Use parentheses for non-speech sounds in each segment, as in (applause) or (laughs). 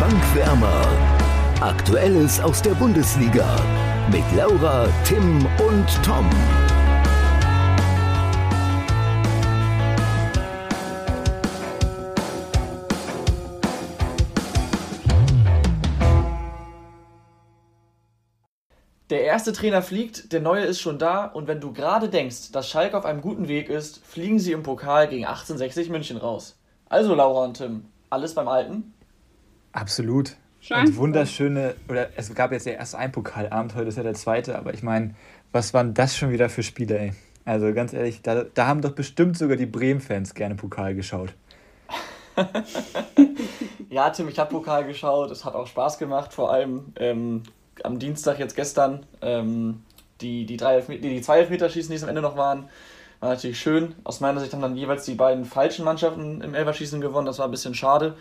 Bankwärmer. Aktuelles aus der Bundesliga mit Laura, Tim und Tom. Der erste Trainer fliegt, der neue ist schon da und wenn du gerade denkst, dass Schalke auf einem guten Weg ist, fliegen sie im Pokal gegen 1860 München raus. Also Laura und Tim, alles beim Alten? Absolut. Schein. Und wunderschöne, oder es gab jetzt ja erst ein Pokalabend, heute ist ja der zweite, aber ich meine, was waren das schon wieder für Spiele, ey? Also ganz ehrlich, da, da haben doch bestimmt sogar die Bremen-Fans gerne Pokal geschaut. (laughs) ja, Tim, ich habe Pokal geschaut, es hat auch Spaß gemacht, vor allem ähm, am Dienstag, jetzt gestern, ähm, die, die, drei die, die zwei Elfmeterschießen, die es am Ende noch waren, war natürlich schön. Aus meiner Sicht haben dann jeweils die beiden falschen Mannschaften im Elferschießen gewonnen, das war ein bisschen schade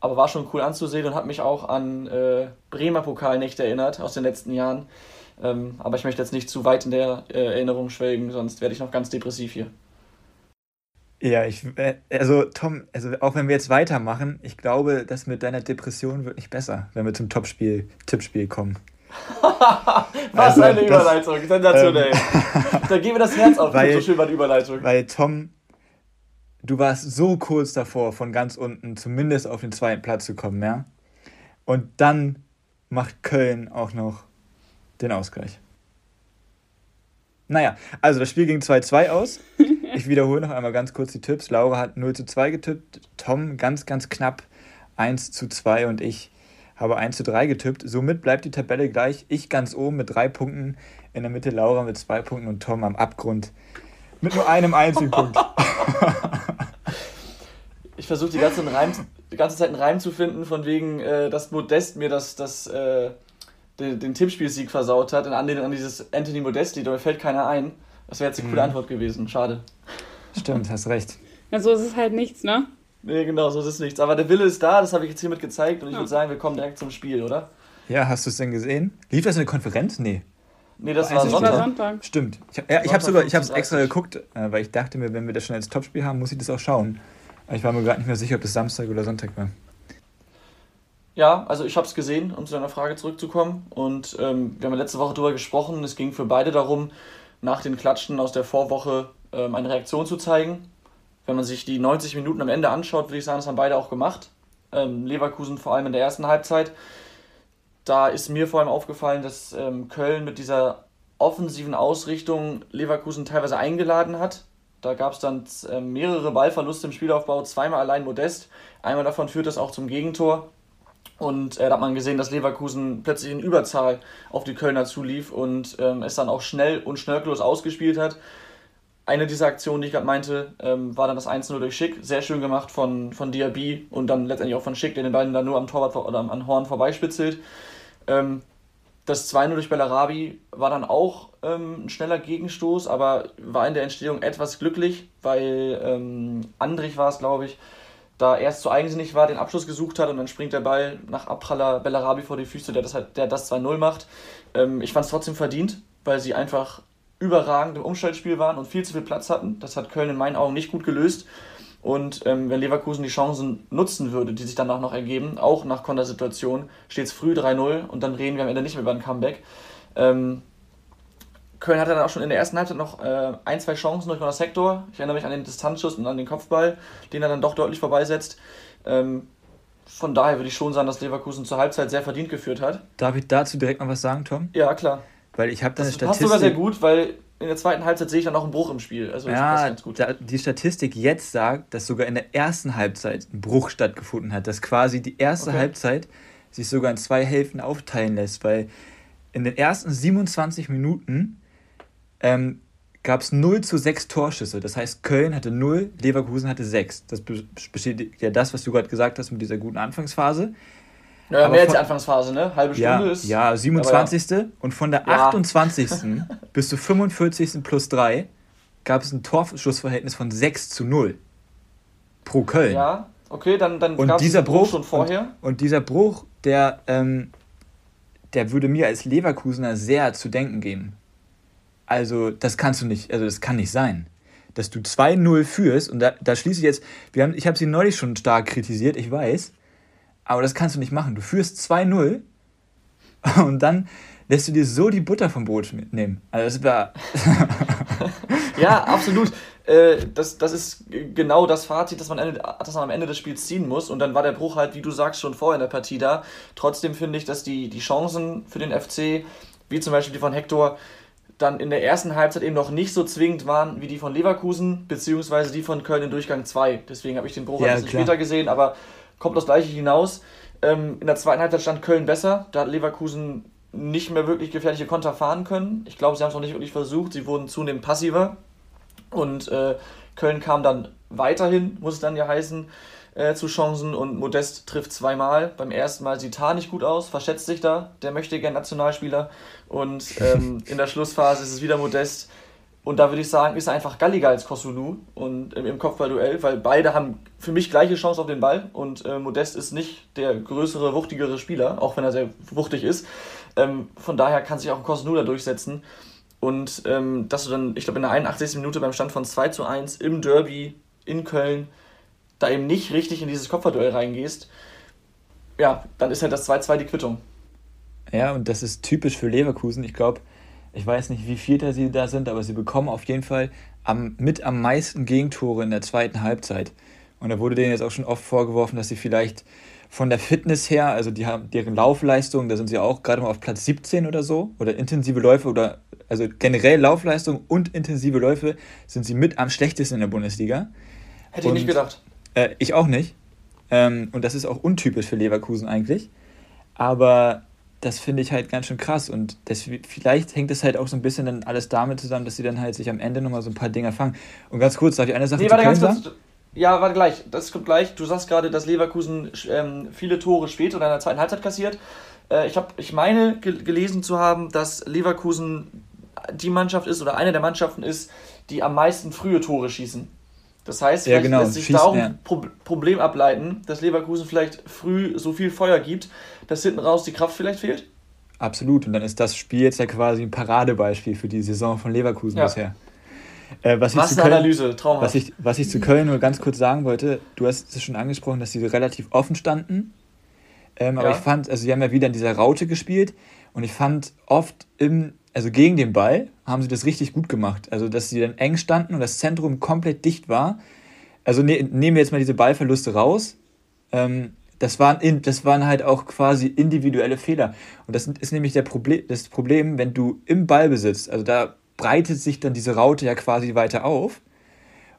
aber war schon cool anzusehen und hat mich auch an äh, Bremer Pokalnächte erinnert aus den letzten Jahren. Ähm, aber ich möchte jetzt nicht zu weit in der äh, Erinnerung schwelgen, sonst werde ich noch ganz depressiv hier. Ja, ich, äh, also Tom, also auch wenn wir jetzt weitermachen, ich glaube, das mit deiner Depression wird nicht besser, wenn wir zum Topspiel, Tippspiel kommen. (laughs) Was also, eine Überleitung, das, sensationell. Ähm, da geben wir das Herz auf, (laughs) weil, so schön war die Überleitung. Weil Tom, du warst so kurz davor, von ganz unten zumindest auf den zweiten Platz zu kommen, ja? Und dann macht Köln auch noch den Ausgleich. Naja, also das Spiel ging 2-2 aus. (laughs) Ich wiederhole noch einmal ganz kurz die Tipps. Laura hat 0 zu 2 getippt, Tom ganz, ganz knapp 1 zu 2 und ich habe 1 zu 3 getippt. Somit bleibt die Tabelle gleich. Ich ganz oben mit drei Punkten, in der Mitte Laura mit zwei Punkten und Tom am Abgrund mit nur einem einzigen Punkt. (laughs) ich versuche die ganze, die ganze Zeit einen Reim zu finden, von wegen, äh, dass Modest mir das, das, äh, den, den Tippspielsieg versaut hat, in Anlehnung an dieses Anthony Modesti, da fällt keiner ein. Das wäre jetzt eine coole mhm. Antwort gewesen. Schade. Stimmt, hast recht. Ja, so ist es halt nichts, ne? Nee, genau, so ist es nichts. Aber der Wille ist da, das habe ich jetzt hiermit gezeigt und ich ja. würde sagen, wir kommen direkt zum Spiel, oder? Ja, hast du es denn gesehen? Lief das in der Konferenz? Nee. Nee, das war Sonntag. Sonntag. Stimmt. Ich, ja, ich habe sogar, ich habe es extra geguckt, äh, weil ich dachte mir, wenn wir das schon als Topspiel haben, muss ich das auch schauen. Aber ich war mir gerade nicht mehr sicher, ob es Samstag oder Sonntag war. Ja, also ich habe es gesehen, um zu deiner Frage zurückzukommen. Und ähm, wir haben letzte Woche darüber gesprochen. Es ging für beide darum, nach den Klatschen aus der Vorwoche ähm, eine Reaktion zu zeigen. Wenn man sich die 90 Minuten am Ende anschaut, würde ich sagen, das haben beide auch gemacht. Ähm, Leverkusen vor allem in der ersten Halbzeit da ist mir vor allem aufgefallen, dass ähm, Köln mit dieser offensiven Ausrichtung Leverkusen teilweise eingeladen hat. Da gab es dann äh, mehrere Ballverluste im Spielaufbau, zweimal allein Modest. Einmal davon führt das auch zum Gegentor. Und äh, da hat man gesehen, dass Leverkusen plötzlich in Überzahl auf die Kölner zulief und ähm, es dann auch schnell und schnörkellos ausgespielt hat. Eine dieser Aktionen, die ich gerade meinte, ähm, war dann das 1-0 durch Schick. Sehr schön gemacht von, von Diaby und dann letztendlich auch von Schick, der den beiden dann nur am Torwart oder am Horn vorbeispitzelt. Ähm, das 2-0 durch Bellarabi war dann auch ähm, ein schneller Gegenstoß, aber war in der Entstehung etwas glücklich, weil ähm, Andrich war es, glaube ich, da erst zu eigensinnig war, den Abschluss gesucht hat und dann springt der Ball nach Abpraller Bellarabi vor die Füße, der das, halt, das 2-0 macht. Ähm, ich fand es trotzdem verdient, weil sie einfach überragend im Umschaltspiel waren und viel zu viel Platz hatten. Das hat Köln in meinen Augen nicht gut gelöst. Und ähm, wenn Leverkusen die Chancen nutzen würde, die sich danach noch ergeben, auch nach Kontersituation, steht es früh 3-0 und dann reden wir am Ende nicht mehr über ein Comeback. Ähm, Köln hatte dann auch schon in der ersten Halbzeit noch äh, ein, zwei Chancen durch das Sektor. Ich erinnere mich an den Distanzschuss und an den Kopfball, den er dann doch deutlich vorbeisetzt. Ähm, von daher würde ich schon sagen, dass Leverkusen zur Halbzeit sehr verdient geführt hat. Darf ich dazu direkt noch was sagen, Tom? Ja, klar. Weil ich habe da eine Statistik. passt sogar sehr gut, weil in der zweiten Halbzeit sehe ich dann auch einen Bruch im Spiel. Also ja, die Statistik jetzt sagt, dass sogar in der ersten Halbzeit ein Bruch stattgefunden hat, dass quasi die erste okay. Halbzeit sich sogar in zwei Hälften aufteilen lässt, weil in den ersten 27 Minuten ähm, gab es 0 zu 6 Torschüsse. Das heißt, Köln hatte 0, Leverkusen hatte 6. Das bestätigt ja das, was du gerade gesagt hast mit dieser guten Anfangsphase. Ja, aber mehr als die Anfangsphase, ne? Halbe Stunde ja, ist. Ja, 27. Ja. Und von der ja. 28. (laughs) bis zur 45. plus 3 gab es ein Torschussverhältnis von 6 zu 0 pro Köln. Ja, okay, dann, dann gab es Bruch schon vorher. Und, und, dieser Bruch, der, ähm, der würde mir als Leverkusener sehr zu denken geben. Also, das kannst du nicht, also das kann nicht sein. Dass du 2-0 führst, und da, da schließe ich jetzt, wir haben, ich habe sie neulich schon stark kritisiert, ich weiß, Aber das kannst du nicht machen. Du führst 2-0 und dann lässt du dir so die Butter vom Brot nehmen. Also das war. (laughs) ja, absolut. Äh, das, das ist genau das Fazit, das man, Ende, das man am Ende des Spiels ziehen muss. Und dann war der Bruch halt, wie du sagst, schon vorher in der Partie da. Trotzdem finde ich, dass die, die Chancen für den FC, wie zum Beispiel die von Hector, dann in der ersten Halbzeit eben noch nicht so zwingend waren wie die von Leverkusen, beziehungsweise die von Köln in Durchgang 2. Deswegen habe ich den Bruch ja, ein bisschen klar. später gesehen, aber kommt das gleiche hinaus. Ähm, in der zweiten Halbzeit stand Köln besser. Da hat Leverkusen nicht mehr wirklich gefährliche Konter fahren können. Ich glaube, sie haben es noch nicht wirklich versucht. Sie wurden zunehmend passiver. Und äh, Köln kam dann weiterhin, muss es dann ja heißen, äh, zu Chancen. Und Modest trifft zweimal. Beim ersten Mal sieht Tar nicht gut aus, verschätzt sich da. Der möchte gern Nationalspieler. Und ähm, (laughs) in der Schlussphase ist es wieder Modest. Und da würde ich sagen, ist er einfach galliger als Kosunu und im, im Kopfballduell, weil beide haben für mich gleiche Chance auf den Ball und äh, Modest ist nicht der größere, wuchtigere Spieler, auch wenn er sehr wuchtig ist. Ähm, von daher kann sich auch ein Kosunu da durchsetzen. Und ähm, dass du dann, ich glaube, in der 81. Minute beim Stand von 2 zu 1 im Derby in Köln da eben nicht richtig in dieses Kopfballduell reingehst, ja, dann ist halt das 2-2 die Quittung. Ja, und das ist typisch für Leverkusen. Ich glaube, ich weiß nicht, wie Vierter sie da sind, aber sie bekommen auf jeden Fall am, mit am meisten Gegentore in der zweiten Halbzeit. Und da wurde denen jetzt auch schon oft vorgeworfen, dass sie vielleicht von der Fitness her, also die haben deren Laufleistung, da sind sie auch gerade mal auf Platz 17 oder so, oder intensive Läufe oder also generell Laufleistung und intensive Läufe sind sie mit am schlechtesten in der Bundesliga. Hätte und, ich nicht gedacht. Äh, ich auch nicht. Ähm, und das ist auch untypisch für Leverkusen eigentlich. Aber das finde ich halt ganz schön krass und das, vielleicht hängt es halt auch so ein bisschen dann alles damit zusammen, dass sie dann halt sich am Ende nochmal so ein paar Dinger fangen. Und ganz kurz, darf ich eine Sache nee, warte, ganz kurz, Ja, warte gleich, das kommt gleich. Du sagst gerade, dass Leverkusen ähm, viele Tore spät oder in der zweiten Halbzeit kassiert. Äh, ich, hab, ich meine ge gelesen zu haben, dass Leverkusen die Mannschaft ist oder eine der Mannschaften ist, die am meisten frühe Tore schießen. Das heißt, ja, genau. lässt sich da auch ein Pro Problem ableiten, dass Leverkusen vielleicht früh so viel Feuer gibt, dass hinten raus die Kraft vielleicht fehlt? Absolut. Und dann ist das Spiel jetzt ja quasi ein Paradebeispiel für die Saison von Leverkusen ja. bisher. Äh, was, was ich eine Köln, Analyse, traumhaft. Was ich, was ich zu Köln nur ganz kurz sagen wollte, du hast es schon angesprochen, dass sie relativ offen standen. Ähm, aber ja. ich fand, also sie haben ja wieder in dieser Raute gespielt und ich fand oft im also gegen den Ball, haben sie das richtig gut gemacht. Also, dass sie dann eng standen und das Zentrum komplett dicht war. Also ne, nehmen wir jetzt mal diese Ballverluste raus. Ähm, das, waren das waren halt auch quasi individuelle Fehler. Und das ist nämlich der Proble das Problem, wenn du im Ball besitzt, also da breitet sich dann diese Raute ja quasi weiter auf.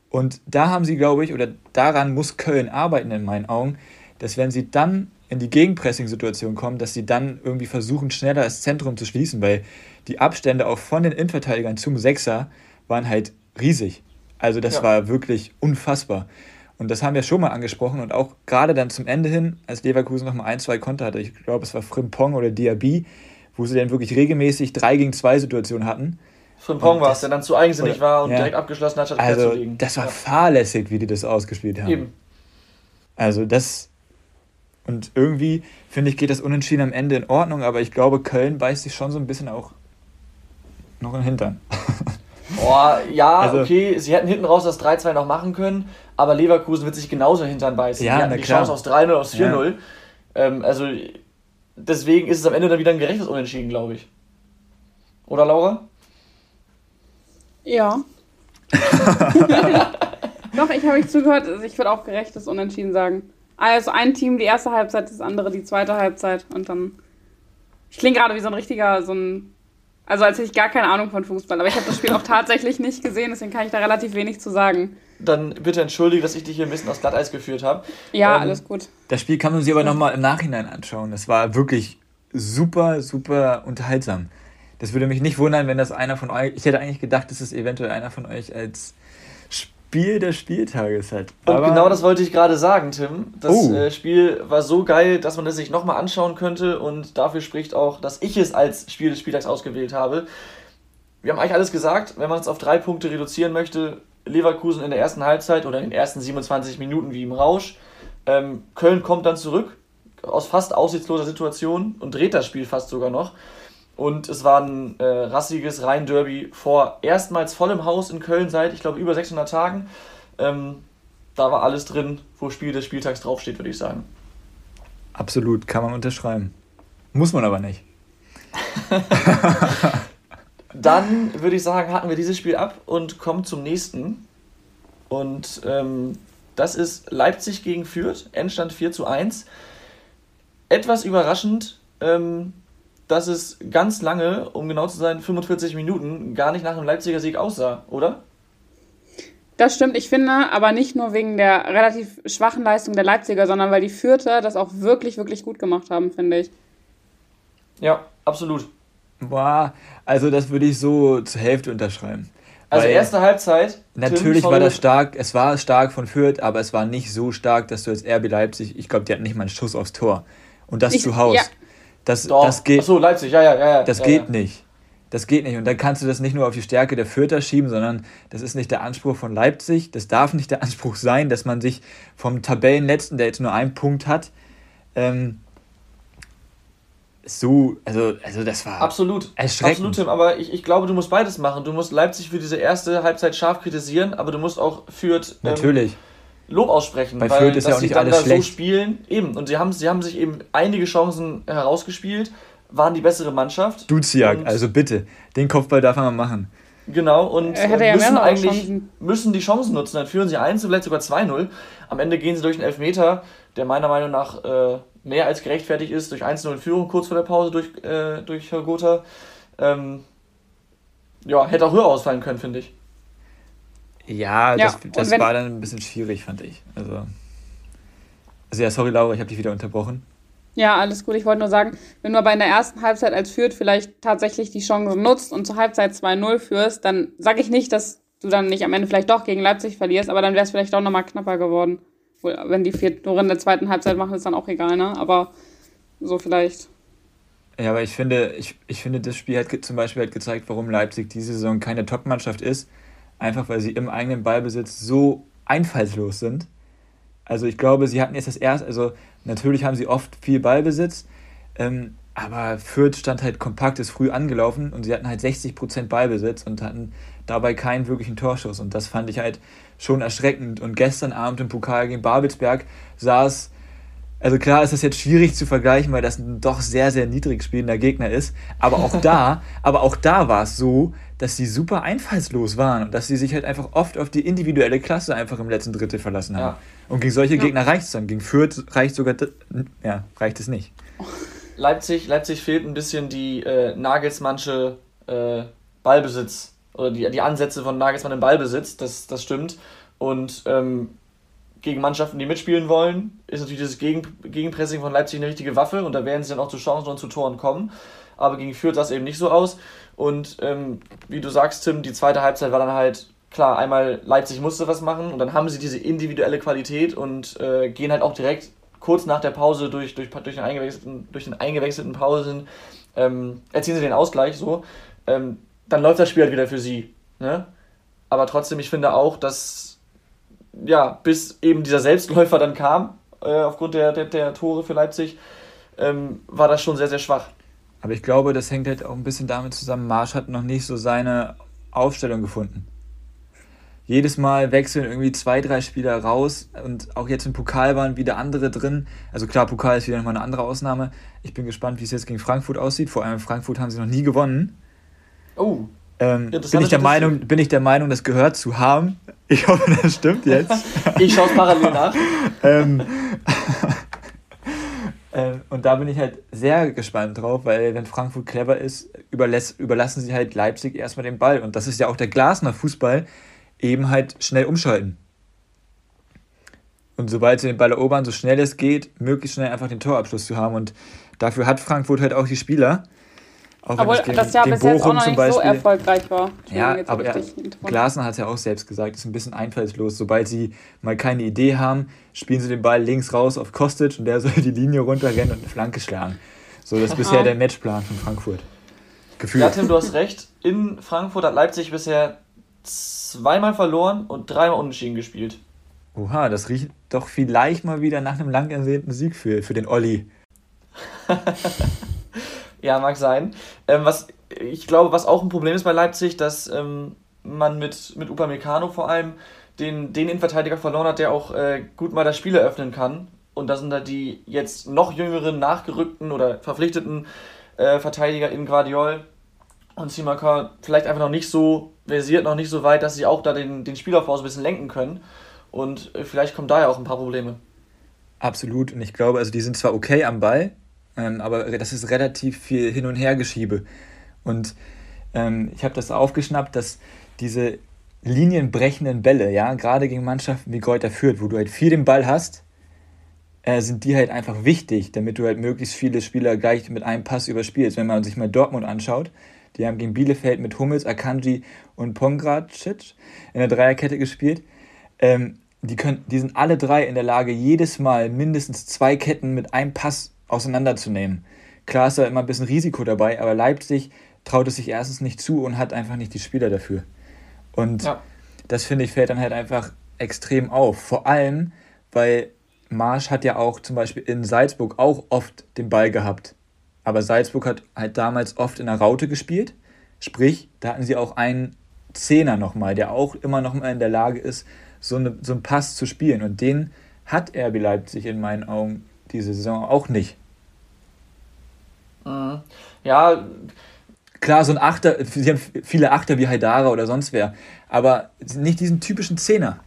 Und da haben sie, glaube ich, oder daran muss Köln arbeiten in meinen Augen, dass wenn sie dann in die Gegenpressing-Situation kommen, dass sie dann irgendwie versuchen, schneller das Zentrum zu schließen, weil die Abstände auch von den Innenverteidigern zum Sechser waren halt riesig. Also das ja. war wirklich unfassbar. Und das haben wir schon mal angesprochen und auch gerade dann zum Ende hin, als Leverkusen noch mal ein, zwei Konter hatte, ich glaube es war Frimpong oder Diaby, wo sie dann wirklich regelmäßig 3 gegen 2 Situationen hatten. Frimpong war es, der dann zu eigensinnig oder, war und ja. direkt abgeschlossen hat, statt also, zu liegen. Das war ja. fahrlässig, wie die das ausgespielt haben. Eben. Also das und irgendwie, finde ich, geht das Unentschieden am Ende in Ordnung, aber ich glaube, Köln beißt sich schon so ein bisschen auch noch in den Hintern. (laughs) Boah, ja, also, okay, sie hätten hinten raus das 3-2 noch machen können, aber Leverkusen wird sich genauso Hintern beißen. Ja, die hatten die klar. Chance aus 3-0, aus 4-0. Ja. Ähm, also deswegen ist es am Ende dann wieder ein gerechtes Unentschieden, glaube ich. Oder Laura? Ja. (laughs) (laughs) Doch, ich habe mich zugehört. Also ich würde auch gerechtes Unentschieden sagen. Also ein Team die erste Halbzeit, das andere die zweite Halbzeit und dann. Ich klinge gerade wie so ein richtiger, so ein also als hätte ich gar keine Ahnung von Fußball, aber ich habe das Spiel auch tatsächlich nicht gesehen, deswegen kann ich da relativ wenig zu sagen. Dann bitte entschuldige, dass ich dich hier ein bisschen aufs Glatteis geführt habe. Ja, ähm, alles gut. Das Spiel kann man sich aber nochmal im Nachhinein anschauen. Das war wirklich super, super unterhaltsam. Das würde mich nicht wundern, wenn das einer von euch. Ich hätte eigentlich gedacht, dass es eventuell einer von euch als Spiel des Spieltages hat. Und Aber genau das wollte ich gerade sagen, Tim. Das oh. äh, Spiel war so geil, dass man es sich nochmal anschauen könnte und dafür spricht auch, dass ich es als Spiel des Spieltags ausgewählt habe. Wir haben eigentlich alles gesagt, wenn man es auf drei Punkte reduzieren möchte, Leverkusen in der ersten Halbzeit oder in den ersten 27 Minuten wie im Rausch. Ähm, Köln kommt dann zurück aus fast aussichtsloser Situation und dreht das Spiel fast sogar noch. Und es war ein äh, rassiges Rhein-Derby vor erstmals vollem Haus in Köln seit, ich glaube, über 600 Tagen. Ähm, da war alles drin, wo Spiel des Spieltags draufsteht, würde ich sagen. Absolut, kann man unterschreiben. Muss man aber nicht. (laughs) (laughs) Dann würde ich sagen, haken wir dieses Spiel ab und kommen zum nächsten. Und ähm, das ist Leipzig gegen Fürth, Endstand 4 zu 1. Etwas überraschend, ähm, dass es ganz lange, um genau zu sein, 45 Minuten, gar nicht nach einem Leipziger Sieg aussah, oder? Das stimmt, ich finde, aber nicht nur wegen der relativ schwachen Leistung der Leipziger, sondern weil die Fürther das auch wirklich, wirklich gut gemacht haben, finde ich. Ja, absolut. Boah, also das würde ich so zur Hälfte unterschreiben. Also Weil erste Halbzeit. Natürlich Tim, war das stark, es war stark von Fürth, aber es war nicht so stark, dass du als RB Leipzig, ich glaube, die hatten nicht mal einen Schuss aufs Tor. Und das ich, zu Hause. Ja. Das, Doch. das geht. Achso, Leipzig, ja, ja, ja. Das ja, geht ja. nicht. Das geht nicht. Und dann kannst du das nicht nur auf die Stärke der Fürther schieben, sondern das ist nicht der Anspruch von Leipzig. Das darf nicht der (laughs) Anspruch sein, dass man sich vom Tabellenletzten, der jetzt nur einen Punkt hat, ähm, so, also, also das war absolut erschreckend. Absolut, Tim, aber ich, ich glaube, du musst beides machen. Du musst Leipzig für diese erste Halbzeit scharf kritisieren, aber du musst auch Fürth ähm, Natürlich. Lob aussprechen. Bei weil, Fürth ist ja auch nicht alles schlecht. so spielen. Eben, und sie haben, sie haben sich eben einige Chancen herausgespielt, waren die bessere Mannschaft. Duziak, also bitte, den Kopfball darf man machen. Genau, und äh, ja müssen eigentlich müssen die Chancen nutzen. Dann führen sie 1, vielleicht sogar 2-0. Am Ende gehen sie durch einen Elfmeter, der meiner Meinung nach äh, mehr als gerechtfertigt ist, durch 1-0 Führung kurz vor der Pause durch, äh, durch Gotha. Ähm, ja, hätte auch höher ausfallen können, finde ich. Ja, das, ja, das war dann ein bisschen schwierig, fand ich. Also, also ja, sorry Laura, ich habe dich wieder unterbrochen. Ja, alles gut. Ich wollte nur sagen, wenn du aber in der ersten Halbzeit als Fürth vielleicht tatsächlich die Chance nutzt und zur Halbzeit 2-0 führst, dann sage ich nicht, dass du dann nicht am Ende vielleicht doch gegen Leipzig verlierst, aber dann wäre es vielleicht auch nochmal knapper geworden. Wenn die vier Tore in der zweiten Halbzeit machen, ist dann auch egal, ne? Aber so vielleicht. Ja, aber ich finde, ich, ich finde, das Spiel hat zum Beispiel hat gezeigt, warum Leipzig diese Saison keine Top-Mannschaft ist. Einfach weil sie im eigenen Ballbesitz so einfallslos sind. Also ich glaube, sie hatten jetzt das erste, also natürlich haben sie oft viel Ballbesitz, ähm, aber Fürth stand halt kompakt, ist früh angelaufen und sie hatten halt 60% Ballbesitz und hatten dabei keinen wirklichen Torschuss. Und das fand ich halt schon erschreckend. Und gestern Abend im Pokal gegen Babelsberg sah es, also klar ist das jetzt schwierig zu vergleichen, weil das ein doch sehr, sehr niedrig spielender Gegner ist. Aber auch (laughs) da, aber auch da war es so, dass sie super einfallslos waren und dass sie sich halt einfach oft auf die individuelle Klasse einfach im letzten Drittel verlassen haben. Ja. Und gegen solche ja. Gegner reicht es dann. Gegen Fürth reicht sogar, ja, reicht es nicht. (laughs) Leipzig, Leipzig fehlt ein bisschen die äh, Nagelsmannsche äh, Ballbesitz oder die, die Ansätze von Nagelsmann im Ballbesitz, das, das stimmt. Und ähm, gegen Mannschaften, die mitspielen wollen, ist natürlich das gegen, Gegenpressing von Leipzig eine richtige Waffe und da werden sie dann auch zu Chancen und zu Toren kommen. Aber gegen Fürth sah es eben nicht so aus. Und ähm, wie du sagst, Tim, die zweite Halbzeit war dann halt klar, einmal Leipzig musste was machen und dann haben sie diese individuelle Qualität und äh, gehen halt auch direkt kurz nach der Pause durch, durch, durch, den, eingewechselten, durch den eingewechselten Pausen, ähm, erzielen sie den Ausgleich so. Ähm, dann läuft das Spiel halt wieder für sie. Ne? Aber trotzdem, ich finde auch, dass ja, bis eben dieser Selbstläufer dann kam, äh, aufgrund der, der, der, Tore für Leipzig, ähm, war das schon sehr, sehr schwach. Aber ich glaube, das hängt halt auch ein bisschen damit zusammen, Marsch hat noch nicht so seine Aufstellung gefunden. Jedes Mal wechseln irgendwie zwei, drei Spieler raus und auch jetzt im Pokal waren wieder andere drin. Also klar, Pokal ist wieder nochmal eine andere Ausnahme. Ich bin gespannt, wie es jetzt gegen Frankfurt aussieht. Vor allem in Frankfurt haben sie noch nie gewonnen. Oh. Ähm, bin, ich der Meinung, bin ich der Meinung, das gehört zu haben. Ich hoffe, das stimmt jetzt. (laughs) ich schaue es parallel nach. ähm, (laughs) äh, und da bin ich halt sehr gespannt drauf, weil wenn Frankfurt clever ist, überlassen sie halt Leipzig erstmal den Ball. Und das ist ja auch der Glasner Fußball, eben halt schnell umschalten. Und sobald sie den Ball erobern, so schnell es geht, möglichst schnell einfach den Torabschluss zu haben. Und dafür hat Frankfurt halt auch die Spieler. Auch Obwohl gegen, das Jahr bis jetzt auch noch nicht Beispiel, so erfolgreich war. Ja, aber er, Glasner hat es ja auch selbst gesagt, ist ein bisschen einfallslos. Sobald sie mal keine Idee haben, spielen sie den Ball links raus auf Kostic und der (laughs) soll die Linie runterrennen und eine Flanke schlagen. So, das ist bisher der Matchplan von Frankfurt. Gefühlt. Ja, Tim, du hast recht. In Frankfurt hat Leipzig bisher zweimal verloren und dreimal unentschieden gespielt. Oha, das riecht doch vielleicht mal wieder nach einem lang ersehnten Sieg für, für den Olli. (laughs) Ja, mag sein. Ähm, was ich glaube, was auch ein Problem ist bei Leipzig, dass ähm, man mit, mit Upamecano vor allem den, den Innenverteidiger verloren hat, der auch äh, gut mal das Spiel eröffnen kann. Und da sind da die jetzt noch jüngeren, nachgerückten oder verpflichteten äh, Verteidiger in Guardiol und Simaka vielleicht einfach noch nicht so versiert, noch nicht so weit, dass sie auch da den, den Spielaufbau so ein bisschen lenken können. Und äh, vielleicht kommen da ja auch ein paar Probleme. Absolut. Und ich glaube, also die sind zwar okay am Ball, ähm, aber das ist relativ viel Hin- und Hergeschiebe. Und ähm, ich habe das aufgeschnappt, dass diese linienbrechenden Bälle, ja, gerade gegen Mannschaften wie Greuther führt, wo du halt viel den Ball hast, äh, sind die halt einfach wichtig, damit du halt möglichst viele Spieler gleich mit einem Pass überspielst. Wenn man sich mal Dortmund anschaut, die haben gegen Bielefeld mit Hummels, Akanji und Pongracic in der Dreierkette gespielt. Ähm, die, können, die sind alle drei in der Lage, jedes Mal mindestens zwei Ketten mit einem Pass auseinanderzunehmen. Klar ist da immer ein bisschen Risiko dabei, aber Leipzig traut es sich erstens nicht zu und hat einfach nicht die Spieler dafür. Und ja. das finde ich fällt dann halt einfach extrem auf. Vor allem, weil Marsch hat ja auch zum Beispiel in Salzburg auch oft den Ball gehabt. Aber Salzburg hat halt damals oft in der Raute gespielt. Sprich, da hatten sie auch einen Zehner nochmal, der auch immer nochmal in der Lage ist, so, eine, so einen Pass zu spielen. Und den hat RB Leipzig in meinen Augen diese Saison auch nicht. Mhm. Ja. Klar, so ein Achter, sie haben viele Achter wie Haidara oder sonst wer, aber nicht diesen typischen Zehner.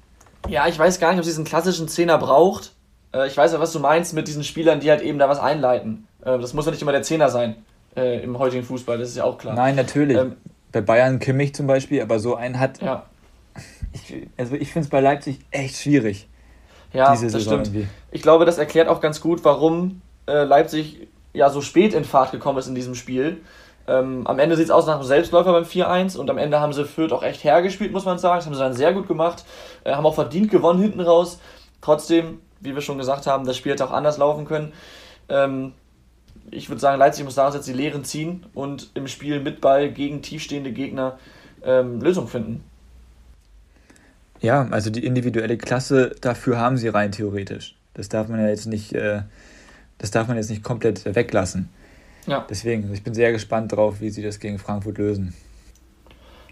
Ja, ich weiß gar nicht, ob sie diesen klassischen Zehner braucht. Äh, ich weiß ja, was du meinst mit diesen Spielern, die halt eben da was einleiten. Äh, das muss ja nicht immer der Zehner sein äh, im heutigen Fußball, das ist ja auch klar. Nein, natürlich. Ähm, bei Bayern Kimmich zum Beispiel, aber so einen hat. Ja. Ich, also ich finde es bei Leipzig echt schwierig. Ja, diese das stimmt. Irgendwie. Ich glaube, das erklärt auch ganz gut, warum äh, Leipzig ja so spät in Fahrt gekommen ist in diesem Spiel. Ähm, am Ende sieht es aus nach einem Selbstläufer beim 4-1 und am Ende haben sie Fürth auch echt hergespielt, muss man sagen. Das haben sie dann sehr gut gemacht, äh, haben auch verdient gewonnen hinten raus. Trotzdem, wie wir schon gesagt haben, das Spiel hätte auch anders laufen können. Ähm, ich würde sagen, Leipzig muss daraus jetzt die Lehren ziehen und im Spiel mit Ball gegen tiefstehende Gegner ähm, Lösungen finden. Ja, also die individuelle Klasse dafür haben sie rein theoretisch. Das darf man ja jetzt nicht, äh, das darf man jetzt nicht komplett weglassen. Ja. Deswegen, ich bin sehr gespannt drauf, wie sie das gegen Frankfurt lösen.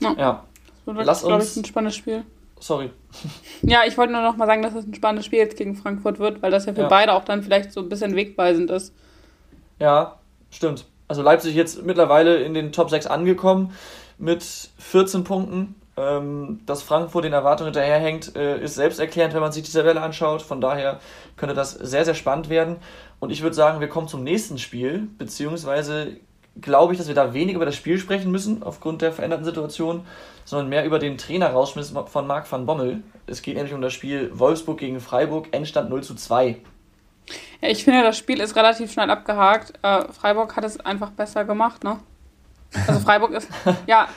Ja. ja. Das wird, Lass glaube ich, ein spannendes Spiel. Sorry. Ja, ich wollte nur noch mal sagen, dass es ein spannendes Spiel jetzt gegen Frankfurt wird, weil das ja für ja. beide auch dann vielleicht so ein bisschen wegweisend ist. Ja, stimmt. Also Leipzig jetzt mittlerweile in den Top 6 angekommen mit 14 Punkten. Ähm, dass Frankfurt den Erwartungen hinterherhängt, äh, ist selbsterklärend, wenn man sich die Tabelle anschaut. Von daher könnte das sehr, sehr spannend werden. Und ich würde sagen, wir kommen zum nächsten Spiel, beziehungsweise glaube ich, dass wir da weniger über das Spiel sprechen müssen, aufgrund der veränderten Situation, sondern mehr über den Trainer-Rausschmiss von Marc van Bommel. Es geht nämlich um das Spiel Wolfsburg gegen Freiburg, Endstand 0 zu 2. Ja, ich finde, das Spiel ist relativ schnell abgehakt. Äh, Freiburg hat es einfach besser gemacht, ne? Also Freiburg ist, (laughs) ja,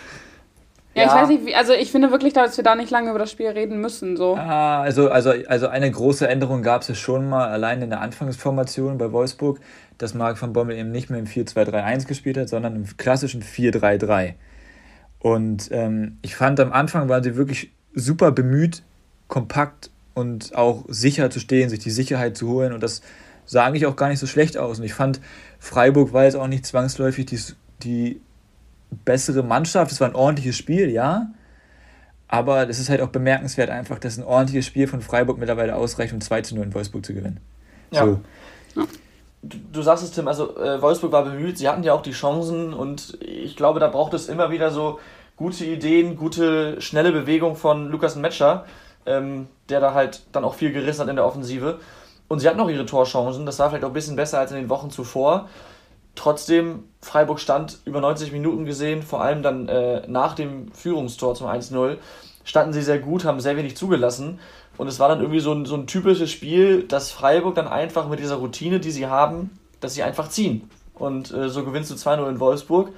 ja, ja, ich weiß nicht, wie, also ich finde wirklich, dass wir da nicht lange über das Spiel reden müssen. So. Ah, also, also, also eine große Änderung gab es schon mal allein in der Anfangsformation bei Wolfsburg, dass Marc van Bommel eben nicht mehr im 4-2-3-1 gespielt hat, sondern im klassischen 4-3-3. Und ähm, ich fand am Anfang waren sie wirklich super bemüht, kompakt und auch sicher zu stehen, sich die Sicherheit zu holen. Und das sah eigentlich auch gar nicht so schlecht aus. Und ich fand, Freiburg war jetzt auch nicht zwangsläufig die, die bessere Mannschaft. Es war ein ordentliches Spiel, ja. Aber es ist halt auch bemerkenswert einfach, dass ein ordentliches Spiel von Freiburg mittlerweile ausreicht, um 2 zu 0 in Wolfsburg zu gewinnen. Ja. So. Du, du, sagst es, Tim, also äh, Wolfsburg war bemüht, sie hatten ja auch die Chancen und ich glaube, da braucht es immer wieder so gute Ideen, gute, schnelle Bewegung von Lukas Metscher, ähm, der da halt dann auch viel gerissen hat in der Offensive. Und sie hatten auch ihre Torchancen, das war vielleicht auch ein bisschen besser als in den Wochen zuvor. Trotzdem, Freiburg stand über 90 Minuten gesehen, vor allem dann äh, nach dem Führungstor zum 1-0, standen sie sehr gut, haben sehr wenig zugelassen. Und es war dann irgendwie so ein, so ein typisches Spiel, dass Freiburg dann einfach mit dieser Routine, die sie haben, dass sie einfach ziehen. Und äh, so gewinnst du 2-0 in Wolfsburg.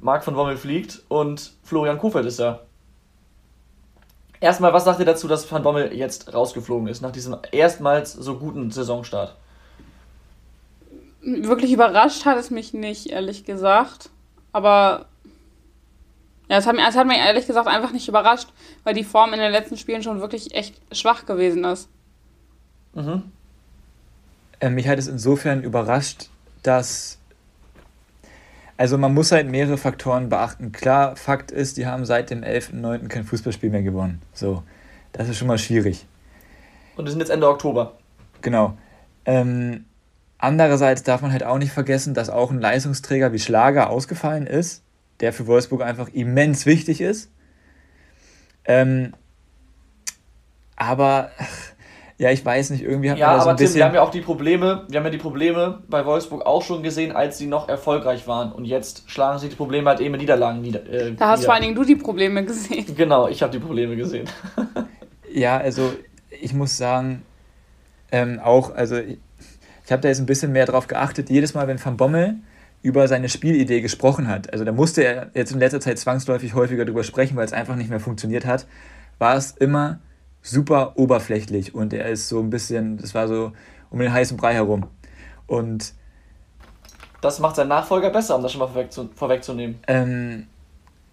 Marc von Wommel fliegt und Florian Kofeld ist da. Erstmal, was sagt ihr dazu, dass Van Bommel jetzt rausgeflogen ist, nach diesem erstmals so guten Saisonstart? Wirklich überrascht hat es mich nicht, ehrlich gesagt. Aber ja, es hat, mich, es hat mich ehrlich gesagt einfach nicht überrascht, weil die Form in den letzten Spielen schon wirklich echt schwach gewesen ist. Mhm. Äh, mich hat es insofern überrascht, dass. Also man muss halt mehrere Faktoren beachten. Klar, Fakt ist, die haben seit dem 11.09. kein Fußballspiel mehr gewonnen. So, das ist schon mal schwierig. Und wir sind jetzt Ende Oktober. Genau. Ähm, andererseits darf man halt auch nicht vergessen, dass auch ein Leistungsträger wie Schlager ausgefallen ist, der für Wolfsburg einfach immens wichtig ist. Ähm, aber (laughs) ja, ich weiß nicht, irgendwie hat ja, man da so ein Tim, bisschen... wir haben ja auch die Probleme, wir haben ja die Probleme bei Wolfsburg auch schon gesehen, als sie noch erfolgreich waren. Und jetzt schlagen sich die Probleme halt eben mit Niederlagen nieder. Äh, da hast vor allen Dingen du die Probleme gesehen. (laughs) Genau, ich habe die Probleme gesehen. ja, also ich muss sagen, ähm, auch, also ich, habe da jetzt ein bisschen mehr drauf geachtet, jedes Mal, wenn Van Bommel über seine Spielidee gesprochen hat, also da musste er jetzt in letzter Zeit zwangsläufig häufiger drüber sprechen, weil es einfach nicht mehr funktioniert hat, war es immer super oberflächlich und er ist so ein bisschen, das war so um den heißen Brei herum. Und das macht seinen Nachfolger besser, um das schon mal vorweg zu, vorwegzunehmen. Ähm,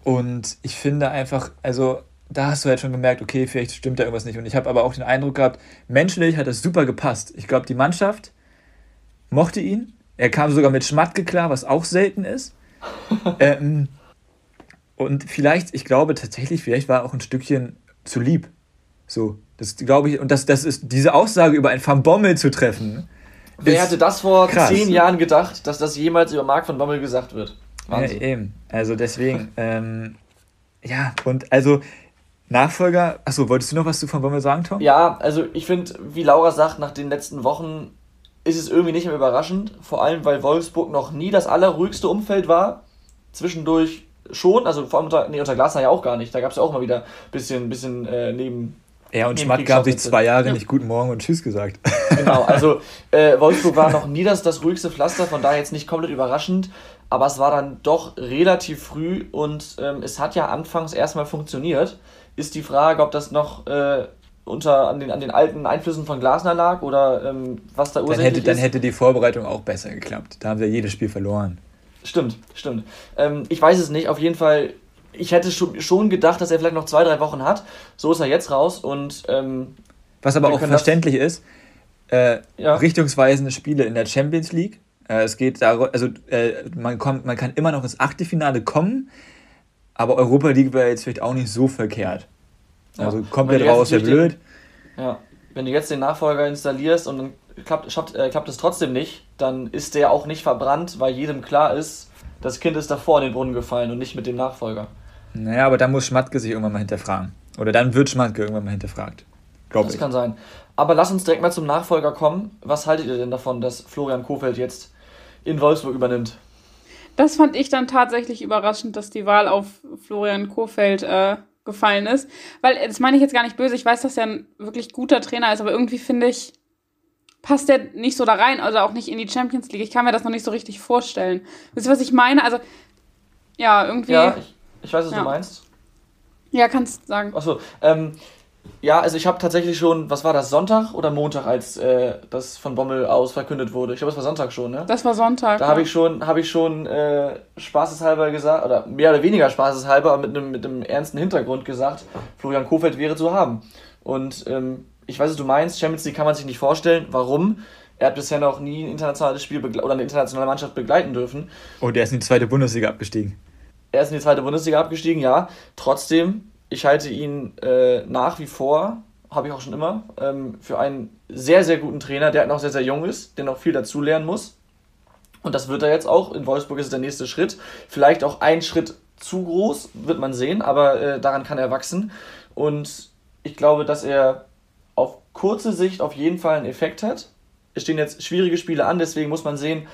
und ich finde einfach, also da hast du halt schon gemerkt, okay, vielleicht stimmt da irgendwas nicht. Und ich habe aber auch den Eindruck gehabt, menschlich hat das super gepasst. Ich glaube, die Mannschaft mochte ihn. Er kam sogar mit Schmatke klar, was auch selten ist. (laughs) ähm, und vielleicht, ich glaube tatsächlich, vielleicht war er auch ein Stückchen zu lieb. So, das glaube ich, und das, das ist diese Aussage über ein Van Bommel zu treffen. Wer hätte das vor krass. zehn Jahren gedacht, dass das jemals über Marc van Bommel gesagt wird? Wahnsinn. Ja, eben. Also deswegen, (laughs) ähm, ja, und also Nachfolger, achso, wolltest du noch was zu Van Bommel sagen, Tom? Ja, also ich finde, wie Laura sagt, nach den letzten Wochen ist es irgendwie nicht mehr überraschend, vor allem weil Wolfsburg noch nie das allerruhigste Umfeld war. Zwischendurch schon, also vor allem unter, nee, unter Glasner ja auch gar nicht. Da gab es ja auch mal wieder ein bisschen, bisschen äh, neben, er und Schmatke haben sich zwei Jahre ja. nicht Guten Morgen und Tschüss gesagt. (laughs) Genau, also äh, Wolfsburg war noch nie das, das ruhigste Pflaster, von daher jetzt nicht komplett überraschend, aber es war dann doch relativ früh und ähm, es hat ja anfangs erstmal funktioniert. Ist die Frage, ob das noch äh, unter an den, an den alten Einflüssen von Glasner lag oder ähm, was da ursächlich dann hätte, ist. Dann hätte die Vorbereitung auch besser geklappt. Da haben sie ja jedes Spiel verloren. Stimmt, stimmt. Ähm, ich weiß es nicht. Auf jeden Fall ich hätte schon gedacht, dass er vielleicht noch zwei, drei Wochen hat. So ist er jetzt raus und. Ähm, Was aber auch verständlich ist, äh, ja. richtungsweisende Spiele in der Champions League. Äh, es geht darum, also äh, man, kommt, man kann immer noch ins Achtelfinale kommen, aber Europa League wäre jetzt vielleicht auch nicht so verkehrt. Also ja. komplett raus wäre blöd. ja, wenn du jetzt den Nachfolger installierst und dann klappt, klappt, äh, klappt es trotzdem nicht, dann ist der auch nicht verbrannt, weil jedem klar ist, das Kind ist davor in den Brunnen gefallen und nicht mit dem Nachfolger. Naja, aber dann muss Schmatke sich irgendwann mal hinterfragen. Oder dann wird Schmatke irgendwann mal hinterfragt. Glaube ich. Das kann sein. Aber lass uns direkt mal zum Nachfolger kommen. Was haltet ihr denn davon, dass Florian Kofeld jetzt in Wolfsburg übernimmt? Das fand ich dann tatsächlich überraschend, dass die Wahl auf Florian Kofeld äh, gefallen ist. Weil, das meine ich jetzt gar nicht böse, ich weiß, dass er ein wirklich guter Trainer ist, aber irgendwie finde ich, passt der nicht so da rein, also auch nicht in die Champions League. Ich kann mir das noch nicht so richtig vorstellen. Wisst ihr, was ich meine? Also, ja, irgendwie. Ja, ich, ich weiß, was ja. du meinst. Ja, kannst du sagen. Achso, ähm, ja, also ich habe tatsächlich schon, was war das, Sonntag oder Montag, als äh, das von Bommel aus verkündet wurde? Ich glaube, es war Sonntag schon, ne? Das war Sonntag. Da ja. habe ich schon, hab ich schon äh, spaßeshalber gesagt, oder mehr oder weniger spaßeshalber, aber mit einem mit ernsten Hintergrund gesagt, Florian Kofeld wäre zu haben. Und ähm, ich weiß, was du meinst, Champions League kann man sich nicht vorstellen. Warum? Er hat bisher noch nie ein internationales Spiel oder eine internationale Mannschaft begleiten dürfen. Und er ist in die zweite Bundesliga abgestiegen. Er ist in die zweite Bundesliga abgestiegen, ja. Trotzdem, ich halte ihn äh, nach wie vor, habe ich auch schon immer, ähm, für einen sehr, sehr guten Trainer, der noch sehr, sehr jung ist, der noch viel dazulernen muss. Und das wird er jetzt auch. In Wolfsburg ist es der nächste Schritt. Vielleicht auch ein Schritt zu groß, wird man sehen, aber äh, daran kann er wachsen. Und ich glaube, dass er auf kurze Sicht auf jeden Fall einen Effekt hat. Es stehen jetzt schwierige Spiele an, deswegen muss man sehen,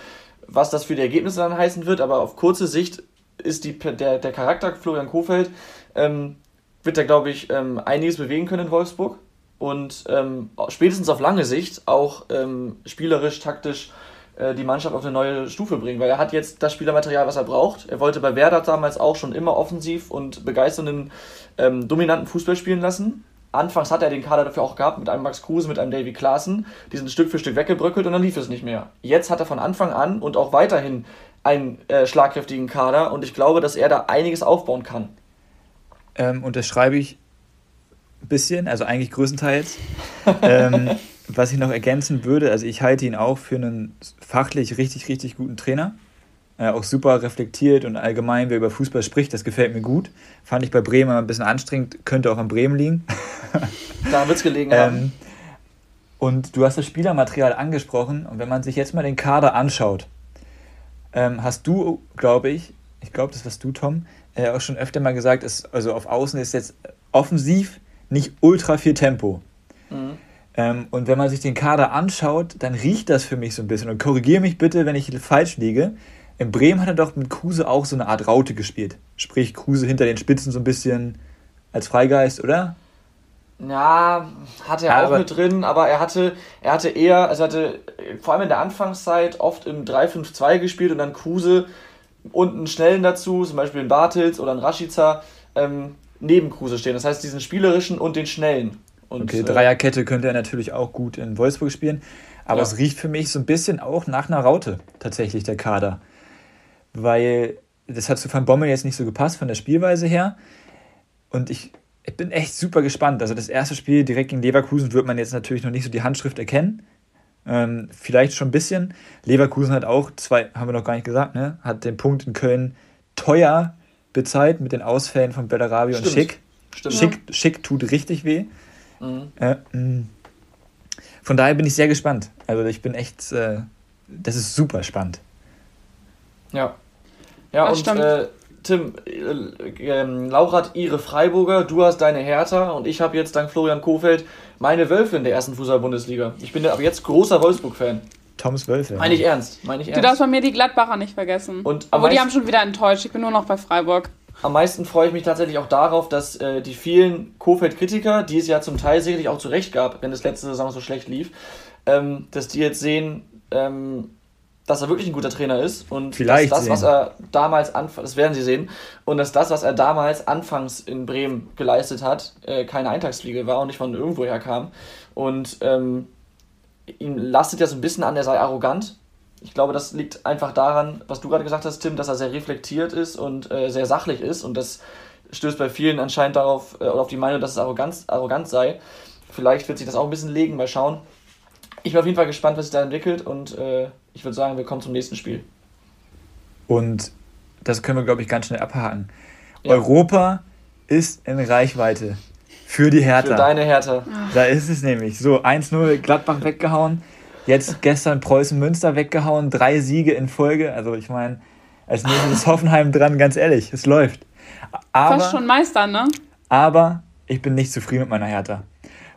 was das für die Ergebnisse dann heißen wird. Aber auf kurze Sicht ist die, der, der Charakter Florian Kofeld, ähm, wird er, glaube ich, ähm, einiges bewegen können in Wolfsburg. Und ähm, spätestens auf lange Sicht auch ähm, spielerisch, taktisch äh, die Mannschaft auf eine neue Stufe bringen, weil er hat jetzt das Spielermaterial, was er braucht. Er wollte bei Werder damals auch schon immer offensiv und begeisternden, ähm, dominanten Fußball spielen lassen. Anfangs hat er den Kader dafür auch gehabt, mit einem Max Kruse, mit einem Davy Klaassen. Die sind Stück für Stück weggebröckelt und dann lief es nicht mehr. Jetzt hat er von Anfang an und auch weiterhin einen äh, schlagkräftigen Kader und ich glaube, dass er da einiges aufbauen kann. Ähm, und das schreibe ich ein bisschen, also eigentlich größtenteils. ähm, (laughs) was ich noch ergänzen würde, also ich halte ihn auch für einen fachlich richtig, richtig guten Trainer. Äh, auch super reflektiert und allgemein, wer über Fußball spricht, das gefällt mir gut. Fand ich bei Bremen ein bisschen anstrengend, könnte auch an Bremen liegen. (laughs) da wird es gelegen haben. Ähm, Und du hast das Spielermaterial angesprochen. Und wenn man sich jetzt mal den Kader anschaut, ähm, hast du, glaube ich, ich glaube, das warst du, Tom, äh, auch schon öfter mal gesagt, ist, also auf Außen ist jetzt offensiv nicht ultra viel Tempo. Mhm. Ähm, und wenn man sich den Kader anschaut, dann riecht das für mich so ein bisschen. Und korrigiere mich bitte, wenn ich falsch liege. In Bremen hat er doch mit Kruse auch so eine Art Raute gespielt. Sprich, Kruse hinter den Spitzen so ein bisschen als Freigeist, oder? Ja, hatte er ja, auch mit drin, aber er hatte, er hatte eher, also hatte vor allem in der Anfangszeit oft im 3-5-2 gespielt und dann Kruse und einen Schnellen dazu, zum Beispiel einen Bartels oder einen Rashica, ähm, neben Kruse stehen. Das heißt, diesen spielerischen und den schnellen. Und, okay, äh, Dreierkette könnte er natürlich auch gut in Wolfsburg spielen. Aber ja. es riecht für mich so ein bisschen auch nach einer Raute, tatsächlich, der Kader. Weil das hat zu Van Bommel jetzt nicht so gepasst von der Spielweise her. Und ich, ich bin echt super gespannt. Also das erste Spiel direkt gegen Leverkusen wird man jetzt natürlich noch nicht so die Handschrift erkennen. Ähm, vielleicht schon ein bisschen. Leverkusen hat auch zwei, haben wir noch gar nicht gesagt, ne? Hat den Punkt in Köln teuer bezahlt mit den Ausfällen von Bellarabi und Schick. Stimmt. Schick, ja. Schick tut richtig weh. Mhm. Äh, mm. von daher bin ich sehr gespannt. Also ich bin echt, äh, das ist super spannend. Ja. Ja, das und äh, Tim, äh, ähm, Laura hat ihre Freiburger, du hast deine Hertha und ich habe jetzt dank Florian Kofeld meine Wölfe in der ersten Fußball-Bundesliga. Ich bin ab jetzt großer Wolfsburg-Fan. Toms Wölfe. Meine ich ernst. Meine ich ernst. Du darfst bei mir die Gladbacher nicht vergessen. Und Aber die haben schon wieder enttäuscht. Ich bin nur noch bei Freiburg. Am meisten freue ich mich tatsächlich auch darauf, dass äh, die vielen Kofeld-Kritiker, die es ja zum Teil sicherlich auch zu Recht gab, wenn es letzte Saison so schlecht lief, ähm, dass die jetzt sehen, ähm, dass er wirklich ein guter Trainer ist und Vielleicht dass das, was er damals anfangs, das werden sie sehen, und dass das, was er damals anfangs in Bremen geleistet hat, äh, keine Eintagsfliege war und nicht von irgendwoher kam. Und ähm, ihm lastet ja so ein bisschen an, er sei arrogant. Ich glaube, das liegt einfach daran, was du gerade gesagt hast, Tim, dass er sehr reflektiert ist und äh, sehr sachlich ist und das stößt bei vielen anscheinend darauf äh, auf die Meinung, dass es arrogant, arrogant sei. Vielleicht wird sich das auch ein bisschen legen, mal schauen. Ich bin auf jeden Fall gespannt, was sich da entwickelt und äh, ich würde sagen, wir kommen zum nächsten Spiel. Und das können wir, glaube ich, ganz schnell abhaken. Ja. Europa ist in Reichweite für die Hertha. Für deine Hertha. Da ist es nämlich. So, 1-0 Gladbach weggehauen. Jetzt gestern Preußen-Münster weggehauen. Drei Siege in Folge. Also, ich meine, als nächstes ist Hoffenheim dran, ganz ehrlich. Es läuft. Aber, Fast schon Meister, ne? Aber ich bin nicht zufrieden mit meiner Hertha.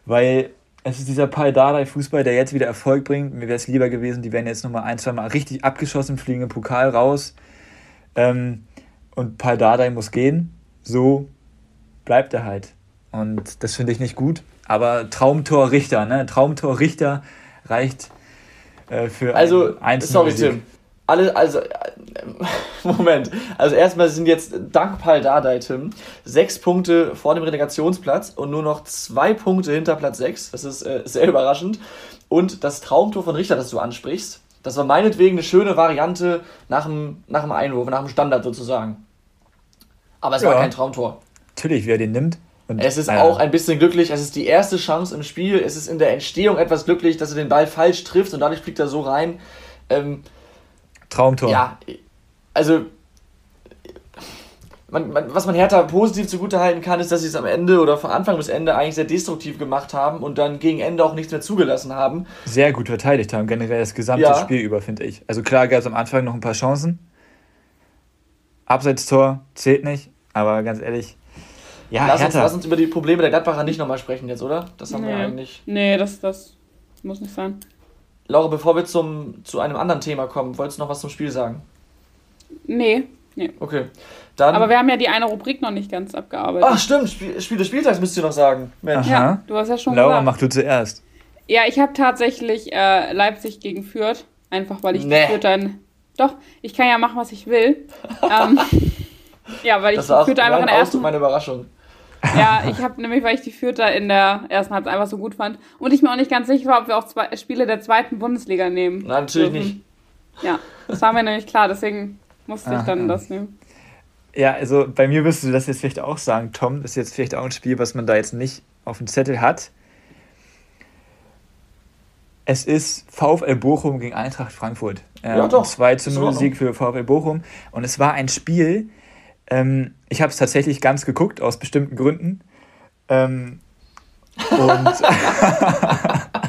Weil es ist dieser Paldadei-Fußball, der jetzt wieder Erfolg bringt. Mir wäre es lieber gewesen, die wären jetzt nochmal ein, zwei Mal richtig abgeschossen, fliegen im Pokal raus. Ähm, und Paldadei muss gehen. So bleibt er halt. Und das finde ich nicht gut. Aber Traumtorrichter, ne? Traumtorrichter reicht äh, für also, ein sorry, Musik. Tim alle, also, (laughs) Moment. Also erstmal sind jetzt dank Paul Dardai, Tim, sechs Punkte vor dem Relegationsplatz und nur noch zwei Punkte hinter Platz sechs. Das ist äh, (laughs) sehr überraschend. Und das Traumtor von Richter, das du ansprichst, das war meinetwegen eine schöne Variante nach dem, nach dem Einwurf, nach dem Standard sozusagen. Aber es ja. war kein Traumtor. Natürlich, wer den nimmt. Und, es ist äh, auch ein bisschen glücklich. Es ist die erste Chance im Spiel. Es ist in der Entstehung etwas glücklich, dass er den Ball falsch trifft und dadurch fliegt er so rein. Ähm, Traumtor. Ja, also man, man, was man Hertha positiv zugutehalten kann, ist, dass sie es am Ende oder von Anfang bis Ende eigentlich sehr destruktiv gemacht haben und dann gegen Ende auch nichts mehr zugelassen haben. Sehr gut verteidigt haben, generell das gesamte ja. Spiel über, finde ich. Also klar gab es am Anfang noch ein paar Chancen. Abseitstor zählt nicht, aber ganz ehrlich. Ja, lass, uns, lass uns über die Probleme der Gladbacher nicht nochmal sprechen jetzt, oder? Das haben nee. wir eigentlich. Nee, das, das muss nicht sein. Laura, bevor wir zum, zu einem anderen Thema kommen, wolltest du noch was zum Spiel sagen? Nee. nee. Okay. Dann Aber wir haben ja die eine Rubrik noch nicht ganz abgearbeitet. Ach, stimmt. Spiel, Spiel des Spieltags müsst ihr noch sagen. Mensch. Ja, du hast ja schon Laura, gesagt. mach du zuerst. Ja, ich habe tatsächlich äh, Leipzig gegen Fürth. Einfach weil ich nee. Fürth dann. Doch, ich kann ja machen, was ich will. (laughs) ähm, ja, weil ich Fürth einfach in der ersten. meine Überraschung. (laughs) Ja, ich habe nämlich, weil ich die Fürther in der ersten Halbzeit einfach so gut fand und ich mir auch nicht ganz sicher war, ob wir auch zwei Spiele der zweiten Bundesliga nehmen. Nein, natürlich dürfen. nicht. Ja, das war mir nämlich klar, deswegen musste Aha. ich dann das nehmen. Ja, also bei mir wirst du das jetzt vielleicht auch sagen, Tom. Das ist jetzt vielleicht auch ein Spiel, was man da jetzt nicht auf dem Zettel hat. Es ist VfL Bochum gegen Eintracht Frankfurt. Ähm, ja, doch. 2 zu 0 Sieg für VfL Bochum. Und es war ein Spiel, ähm, ich habe es tatsächlich ganz geguckt, aus bestimmten Gründen. Ähm, und (laughs)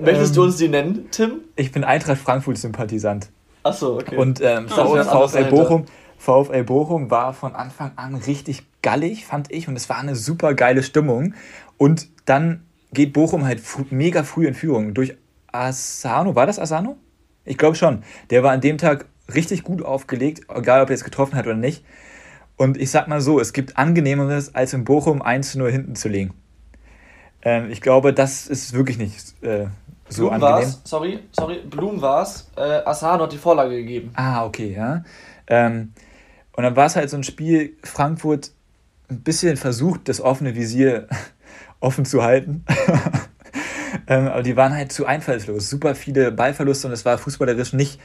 Möchtest du uns die nennen, Tim? Ich bin Eintracht Frankfurt-Sympathisant. Achso, okay. Und ähm, VfL dahinter. Bochum, VfL Bochum war von Anfang an richtig gallig, fand ich. Und es war eine super geile Stimmung. Und dann geht Bochum halt mega früh in Führung. Durch Asano, war das Asano? Ich glaube schon. Der war an dem Tag richtig gut aufgelegt, egal ob er es getroffen hat oder nicht. Und ich sag mal so, es gibt angenehmeres, als in Bochum 1-0 hinten zu legen. Ähm, ich glaube, das ist wirklich nicht äh, so Blum angenehm. war's, sorry, sorry, Blum war's. Äh, Asano hat die Vorlage gegeben. Ah, okay, ja. Ähm, und dann war es halt so ein Spiel, Frankfurt ein bisschen versucht, das offene Visier (laughs) offen zu halten. (laughs) ähm, aber die waren halt zu einfallslos. Super viele Ballverluste und es war fußballerisch nicht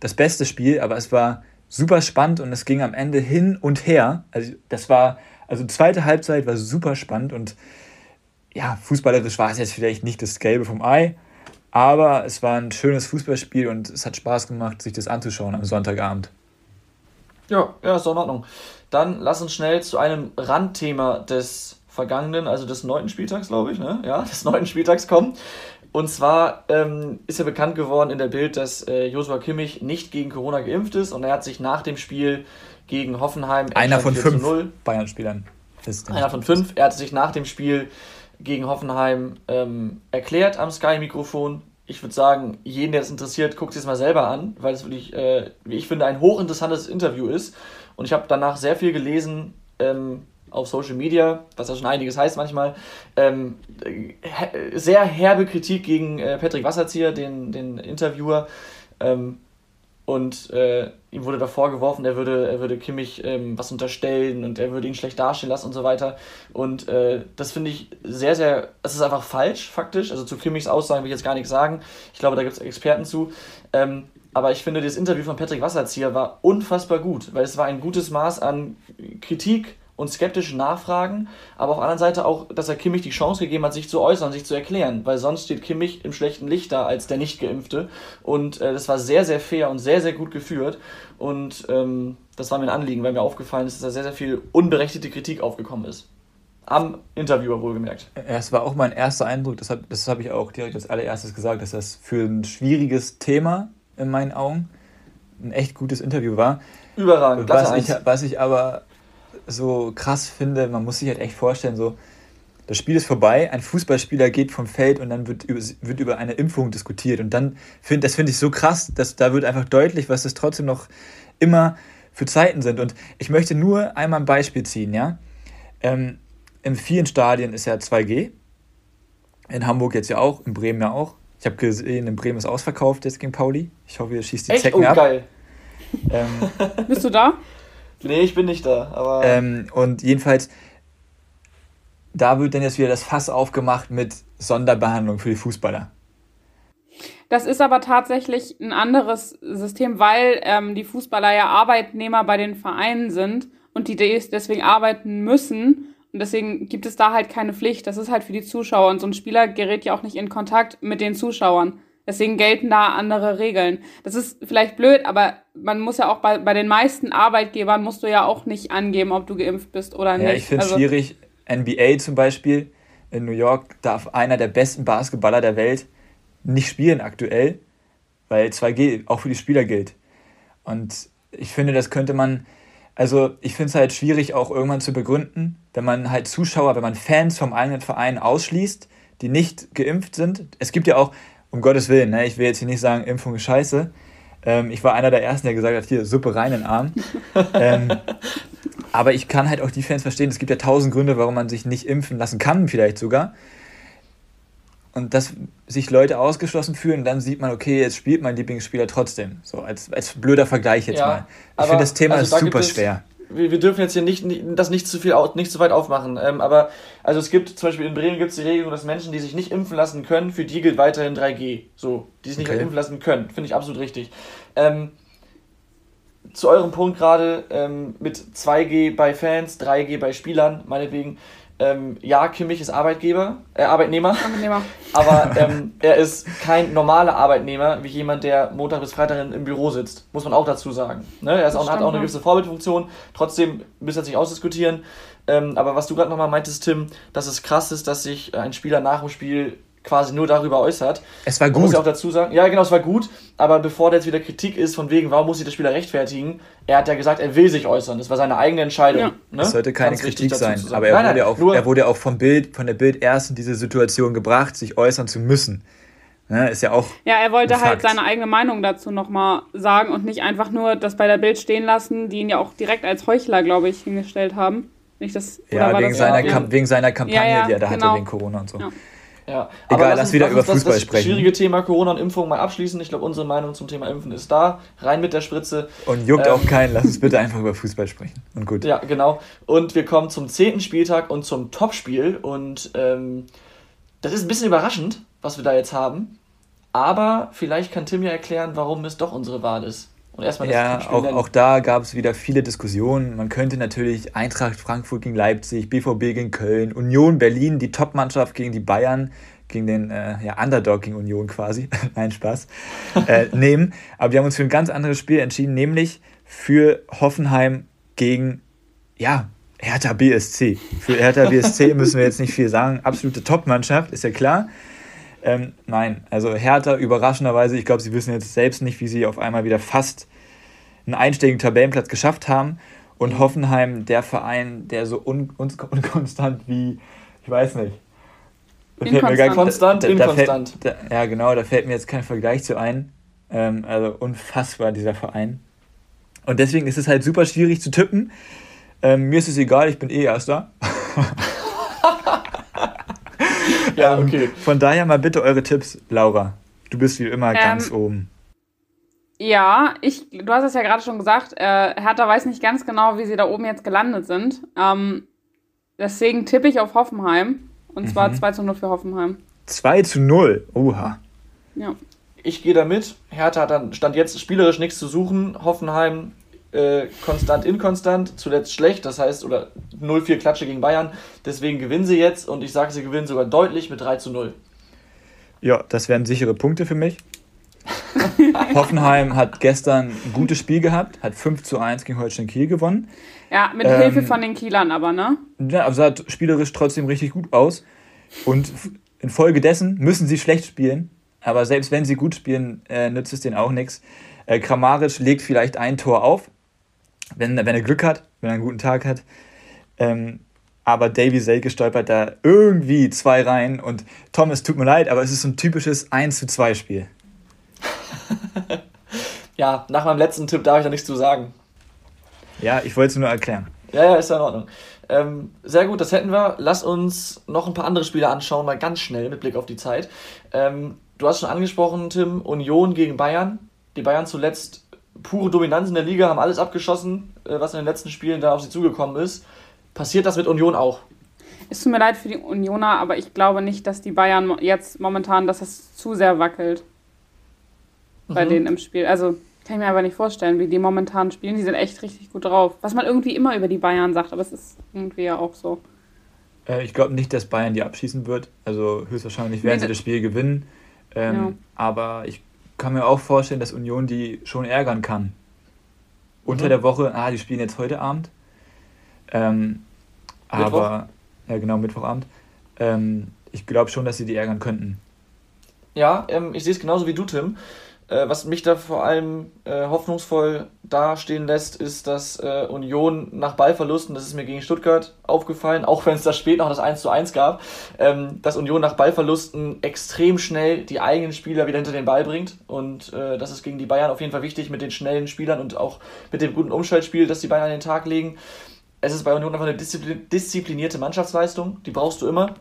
das beste Spiel, aber es war super spannend und es ging am Ende hin und her. Also das war, also zweite Halbzeit war super spannend und ja, fußballerisch war es jetzt vielleicht nicht das Gelbe vom Ei, aber es war ein schönes Fußballspiel und es hat Spaß gemacht, sich das anzuschauen am Sonntagabend. Ja, ja, ist in Ordnung. Dann lass uns schnell zu einem Randthema des vergangenen, also des neunten Spieltags, glaube ich, ne? Ja, des neunten Spieltags kommen. Und zwar ähm, ist ja bekannt geworden in der Bild, dass äh, Joshua Kimmich nicht gegen Corona geimpft ist und er hat sich nach dem Spiel gegen Hoffenheim Einer von Endstand 4 zu fünf 0, Bayern-Spielern einer von fünf. Er hat sich nach dem Spiel gegen Hoffenheim ähm, erklärt am Sky-Mikrofon. Ich würde sagen, jeden, der das interessiert, guckt sich das mal selber an, weil es wirklich, äh, wie ich finde, ein hochinteressantes Interview ist. Und ich habe danach sehr viel gelesen ähm, auf Social Media, was ja schon einiges heißt manchmal. Ähm, äh, he- sehr herbe Kritik gegen äh, Patrick Wasserzieher, den, den Interviewer. Ähm, und äh, ihm wurde davor geworfen, er würde, er würde Kimmich ähm, was unterstellen und er würde ihn schlecht dastehen lassen und so weiter. Und äh, das finde ich sehr, sehr, es ist einfach falsch, faktisch. Also zu Kimmichs Aussagen will ich jetzt gar nichts sagen. Ich glaube, da gibt es Experten zu. Ähm, aber ich finde, das Interview von Patrick Wasserzieher war unfassbar gut, weil es war ein gutes Maß an Kritik und skeptische Nachfragen, aber auf der anderen Seite auch, dass er Kimmich die Chance gegeben hat, sich zu äußern, sich zu erklären, weil sonst steht Kimmich im schlechten Licht da als der Nicht-Geimpfte und äh, das war sehr, sehr fair und sehr, sehr gut geführt und ähm, das war mir ein Anliegen, weil mir aufgefallen ist, dass da sehr, sehr viel unberechtigte Kritik aufgekommen ist. Am Interviewer wohlgemerkt. Es war auch mein erster Eindruck, das habe das hab ich auch direkt als allererstes gesagt, dass das für ein schwieriges Thema in meinen Augen ein echt gutes Interview war. Überragend, Was ich, 1. was ich aber so krass finde, man muss sich halt echt vorstellen, so, das Spiel ist vorbei, ein Fußballspieler geht vom Feld und dann wird über, wird über eine Impfung diskutiert. Und dann finde das finde ich so krass, dass da wird einfach deutlich, was das trotzdem noch immer für Zeiten sind. Und ich möchte nur einmal ein Beispiel ziehen, ja. Ähm, in vielen Stadien ist ja 2G. In Hamburg jetzt ja auch, in Bremen ja auch. Ich habe gesehen, in Bremen ist ausverkauft jetzt gegen Pauli. Ich hoffe, ihr schießt die Echt? Zecken Oh, ab. geil. Ähm, Bist du da? Nee, ich bin nicht da, aber Ähm, und jedenfalls, da wird dann jetzt wieder das Fass aufgemacht mit Sonderbehandlung für die Fußballer. Das ist aber tatsächlich ein anderes System, weil ähm, die Fußballer ja Arbeitnehmer bei den Vereinen sind und die des- deswegen arbeiten müssen. Und deswegen gibt es da halt keine Pflicht. Das ist halt für die Zuschauer. Und so ein Spieler gerät ja auch nicht in Kontakt mit den Zuschauern. Deswegen gelten da andere Regeln. Das ist vielleicht blöd, aber man muss ja auch bei, bei den meisten Arbeitgebern musst du ja auch nicht angeben, ob du geimpft bist oder nicht. Ja, ich finde es Also- schwierig. NBA zum Beispiel, in New York darf einer der besten Basketballer der Welt nicht spielen aktuell, weil 2G auch für die Spieler gilt. Und ich finde, das könnte man, also ich finde es halt schwierig auch irgendwann zu begründen, wenn man halt Zuschauer, wenn man Fans vom eigenen Verein ausschließt, die nicht geimpft sind. Es gibt ja auch, um Gottes Willen, ne, ich will jetzt hier nicht sagen, Impfung ist scheiße. Ähm, ich war einer der Ersten, der gesagt hat, hier, Suppe rein in den Arm. (laughs) ähm, aber ich kann halt auch die Fans verstehen. Es gibt ja tausend Gründe, warum man sich nicht impfen lassen kann, vielleicht sogar. Und dass sich Leute ausgeschlossen fühlen, dann sieht man, okay, jetzt spielt mein Lieblingsspieler trotzdem. So als, als blöder Vergleich jetzt Ja, mal. Ich finde, das Thema also ist da super schwer. Wir, wir dürfen jetzt hier nicht, nicht das nicht zu viel nicht zu weit aufmachen. Ähm, aber also es gibt zum Beispiel in Bremen gibt es die Regelung, dass Menschen, die sich nicht impfen lassen können, für die gilt weiterhin 3G. So, die sich nicht Okay. impfen lassen können. Finde ich absolut richtig. Ähm, zu eurem Punkt gerade ähm, mit 2G bei Fans, 3G bei Spielern, meinetwegen. Ähm, ja, Kimmich ist Arbeitgeber, äh, Arbeitnehmer. Arbeitnehmer. Aber ähm, er ist kein normaler Arbeitnehmer, wie jemand, der Montag bis Freitag im Büro sitzt. Muss man auch dazu sagen. Ne? Er auch, hat auch eine gewisse Vorbildfunktion. Trotzdem müssen wir jetzt nicht ausdiskutieren. Ähm, aber was du gerade nochmal meintest, Tim, dass es krass ist, dass sich ein Spieler nach dem Spiel quasi nur darüber äußert. Es war gut. Man muss ja auch dazu sagen, ja genau, es war gut, aber bevor da jetzt wieder Kritik ist, von wegen, warum muss sich der Spieler rechtfertigen, er hat ja gesagt, er will sich äußern. Das war seine eigene Entscheidung. Ja. Ne? Das sollte keine Ganz Kritik sein, aber er, Nein, wurde nein, auch, er wurde auch vom Bild, von der Bild erst in diese Situation gebracht, sich äußern zu müssen. Ne, ist ja auch. Ja, er wollte halt seine eigene Meinung dazu nochmal sagen und nicht einfach nur das bei der Bild stehen lassen, die ihn ja auch direkt als Heuchler, glaube ich, hingestellt haben. Nicht das, Ja, wegen, das seiner ja- wegen seiner Kampagne, Ja, ja, die er da genau. hatte wegen Corona und so. Ja. Ja, Egal, lass uns- wieder uns über das, Fußball das sprechen. schwierige Thema Corona und Impfung mal abschließen. Ich glaube, unsere Meinung zum Thema Impfen ist da. Rein mit der Spritze. Und juckt Ähm, auch keinen, lass uns bitte einfach über Fußball sprechen. Und gut. Ja, genau. Und wir kommen zum zehnten Spieltag und zum Topspiel. Und ähm, das ist ein bisschen überraschend, was wir da jetzt haben. Aber vielleicht kann Tim ja erklären, warum es doch unsere Wahl ist. Und erstmal Ja, auch, auch da gab es wieder viele Diskussionen. Man könnte natürlich Eintracht Frankfurt gegen Leipzig, BVB gegen Köln, Union Berlin, die Topmannschaft gegen die Bayern, gegen den äh, ja, Underdog gegen Union quasi, (laughs) nein Spaß, äh, nehmen. Aber wir haben uns für ein ganz anderes Spiel entschieden, nämlich für Hoffenheim gegen, ja, Hertha BSC. Für Hertha BSC müssen wir jetzt nicht viel sagen. Absolute Topmannschaft, ist ja klar. Ähm, nein, also Hertha überraschenderweise, ich glaube, sie wissen jetzt selbst nicht, wie sie auf einmal wieder fast einen einstelligen Tabellenplatz geschafft haben. Und Hoffenheim, der Verein, der so un un unkonstant wie, ich weiß nicht. Da fällt mir gar- Konstant, da- da inkonstant. Fällt, da, ja, genau, da fällt mir jetzt kein Vergleich zu ein. Ähm, also unfassbar, dieser Verein. Und deswegen ist es halt super schwierig zu tippen. Ähm, mir ist es egal, ich bin eh Erster. (laughs) Ja, Ähm, okay. Von daher mal bitte eure Tipps, Laura. Du bist wie immer ganz oben. Ja, ich, du hast es ja gerade schon gesagt, äh, Hertha weiß nicht ganz genau, wie sie da oben jetzt gelandet sind. Ähm, deswegen tippe ich auf Hoffenheim. Und zwar 2 zu 0 für Hoffenheim. 2 zu 0. Oha. Ja. Ich gehe damit. Hertha hat dann stand jetzt spielerisch nichts zu suchen. Hoffenheim äh, konstant, inkonstant, zuletzt schlecht, das heißt, oder 0-4 Klatsche gegen Bayern. Deswegen gewinnen sie jetzt und ich sage, sie gewinnen sogar deutlich mit 3 zu 0. Ja, das wären sichere Punkte für mich. (laughs) Hoffenheim hat gestern ein gutes Spiel gehabt, hat 5 zu 1 gegen Holstein Kiel gewonnen. Ja, mit Ähm, Hilfe von den Kielern aber, ne? Ja, aber sah spielerisch trotzdem richtig gut aus. Und infolgedessen müssen sie schlecht spielen. Aber selbst wenn sie gut spielen, äh, nützt es denen auch nichts. Äh, Kramaric legt vielleicht ein Tor auf, wenn, wenn er Glück hat, wenn er einen guten Tag hat. Ähm, aber Davy Selke stolpert da irgendwie zwei rein. Und Tom, es tut mir leid, aber es ist so ein typisches 1 zu 2 Spiel. (laughs) Ja, nach meinem letzten Tipp darf ich da nichts zu sagen. Ja, ich wollte es nur erklären. Ja, ja, ist ja in Ordnung. Ähm, sehr gut, das hätten wir. Lass uns noch ein paar andere Spiele anschauen, mal ganz schnell mit Blick auf die Zeit. Ähm, du hast schon angesprochen, Tim, Union gegen Bayern. Die Bayern zuletzt pure Dominanz in der Liga, haben alles abgeschossen, äh, was in den letzten Spielen da auf sie zugekommen ist. Passiert das mit Union auch? Es tut mir leid für die Unioner, aber ich glaube nicht, dass die Bayern jetzt momentan, dass das zu sehr wackelt bei Mhm. denen im Spiel. Also kann ich mir aber nicht vorstellen, wie die momentan spielen. Die sind echt richtig gut drauf. Was man irgendwie immer über die Bayern sagt, aber es ist irgendwie ja auch so. Äh, ich glaube nicht, dass Bayern die abschießen wird. Also höchstwahrscheinlich werden Nee, sie das Spiel gewinnen. Ähm, Ja. Aber ich kann mir auch vorstellen, dass Union die schon ärgern kann. Unter Mhm. der Woche, ah, die spielen jetzt heute Abend. Ähm, aber, ja genau, Mittwochabend. Ähm, ich glaube schon, dass sie die ärgern könnten. Ja, ähm, ich sehe es genauso wie du, Tim. Äh, was mich da vor allem äh, hoffnungsvoll dastehen lässt, ist, dass äh, Union nach Ballverlusten, das ist mir gegen Stuttgart aufgefallen, auch wenn es da spät noch das 1 zu 1 gab, ähm, dass Union nach Ballverlusten extrem schnell die eigenen Spieler wieder hinter den Ball bringt. Und äh, das ist gegen die Bayern auf jeden Fall wichtig mit den schnellen Spielern und auch mit dem guten Umschaltspiel, das die Bayern an den Tag legen. Es ist bei Union einfach eine disziplin disziplinierte Mannschaftsleistung, die brauchst du immer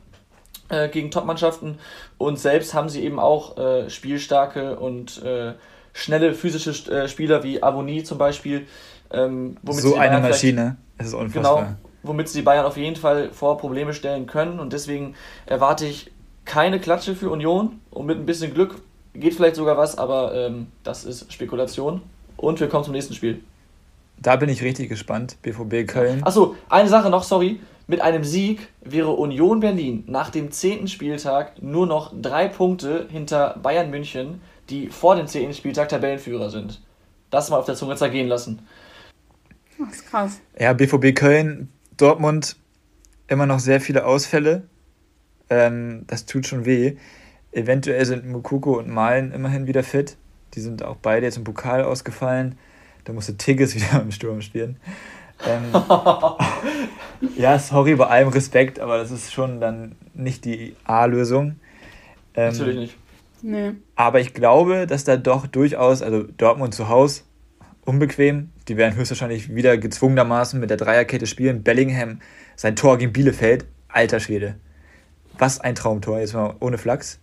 äh, gegen Top-Mannschaften und selbst haben sie eben auch äh, spielstarke und äh, schnelle physische äh, Spieler wie Avoni zum Beispiel. Ähm, so eine Maschine. Es ist unfassbar. Genau, womit sie die Bayern auf jeden Fall vor Probleme stellen können und deswegen erwarte ich keine Klatsche für Union und mit ein bisschen Glück geht vielleicht sogar was, aber ähm, das ist Spekulation. Und wir kommen zum nächsten Spiel. Da bin ich richtig gespannt. BVB Köln. Achso, eine Sache noch, sorry. Mit einem Sieg wäre Union Berlin nach dem zehnten Spieltag nur noch drei Punkte hinter Bayern München, die vor dem zehnten Spieltag Tabellenführer sind. Das mal auf der Zunge zergehen lassen. Das ist krass. Ja, BVB Köln, Dortmund, immer noch sehr viele Ausfälle. Ähm, das tut schon weh. Eventuell sind Mukoko und Malen immerhin wieder fit. Die sind auch beide jetzt im Pokal ausgefallen. Da musste Tigges (laughs) wieder im Sturm spielen. Ähm, (laughs) ja, sorry, bei allem Respekt, aber das ist schon dann nicht die A-Lösung. Ähm, Natürlich nicht. Nee. Aber ich glaube, dass da doch durchaus, also Dortmund zu Hause, unbequem. Die werden höchstwahrscheinlich wieder gezwungenermaßen mit der Dreierkette spielen. Bellingham, sein Tor gegen Bielefeld, alter Schwede. Was ein Traumtor, jetzt mal ohne Flachs.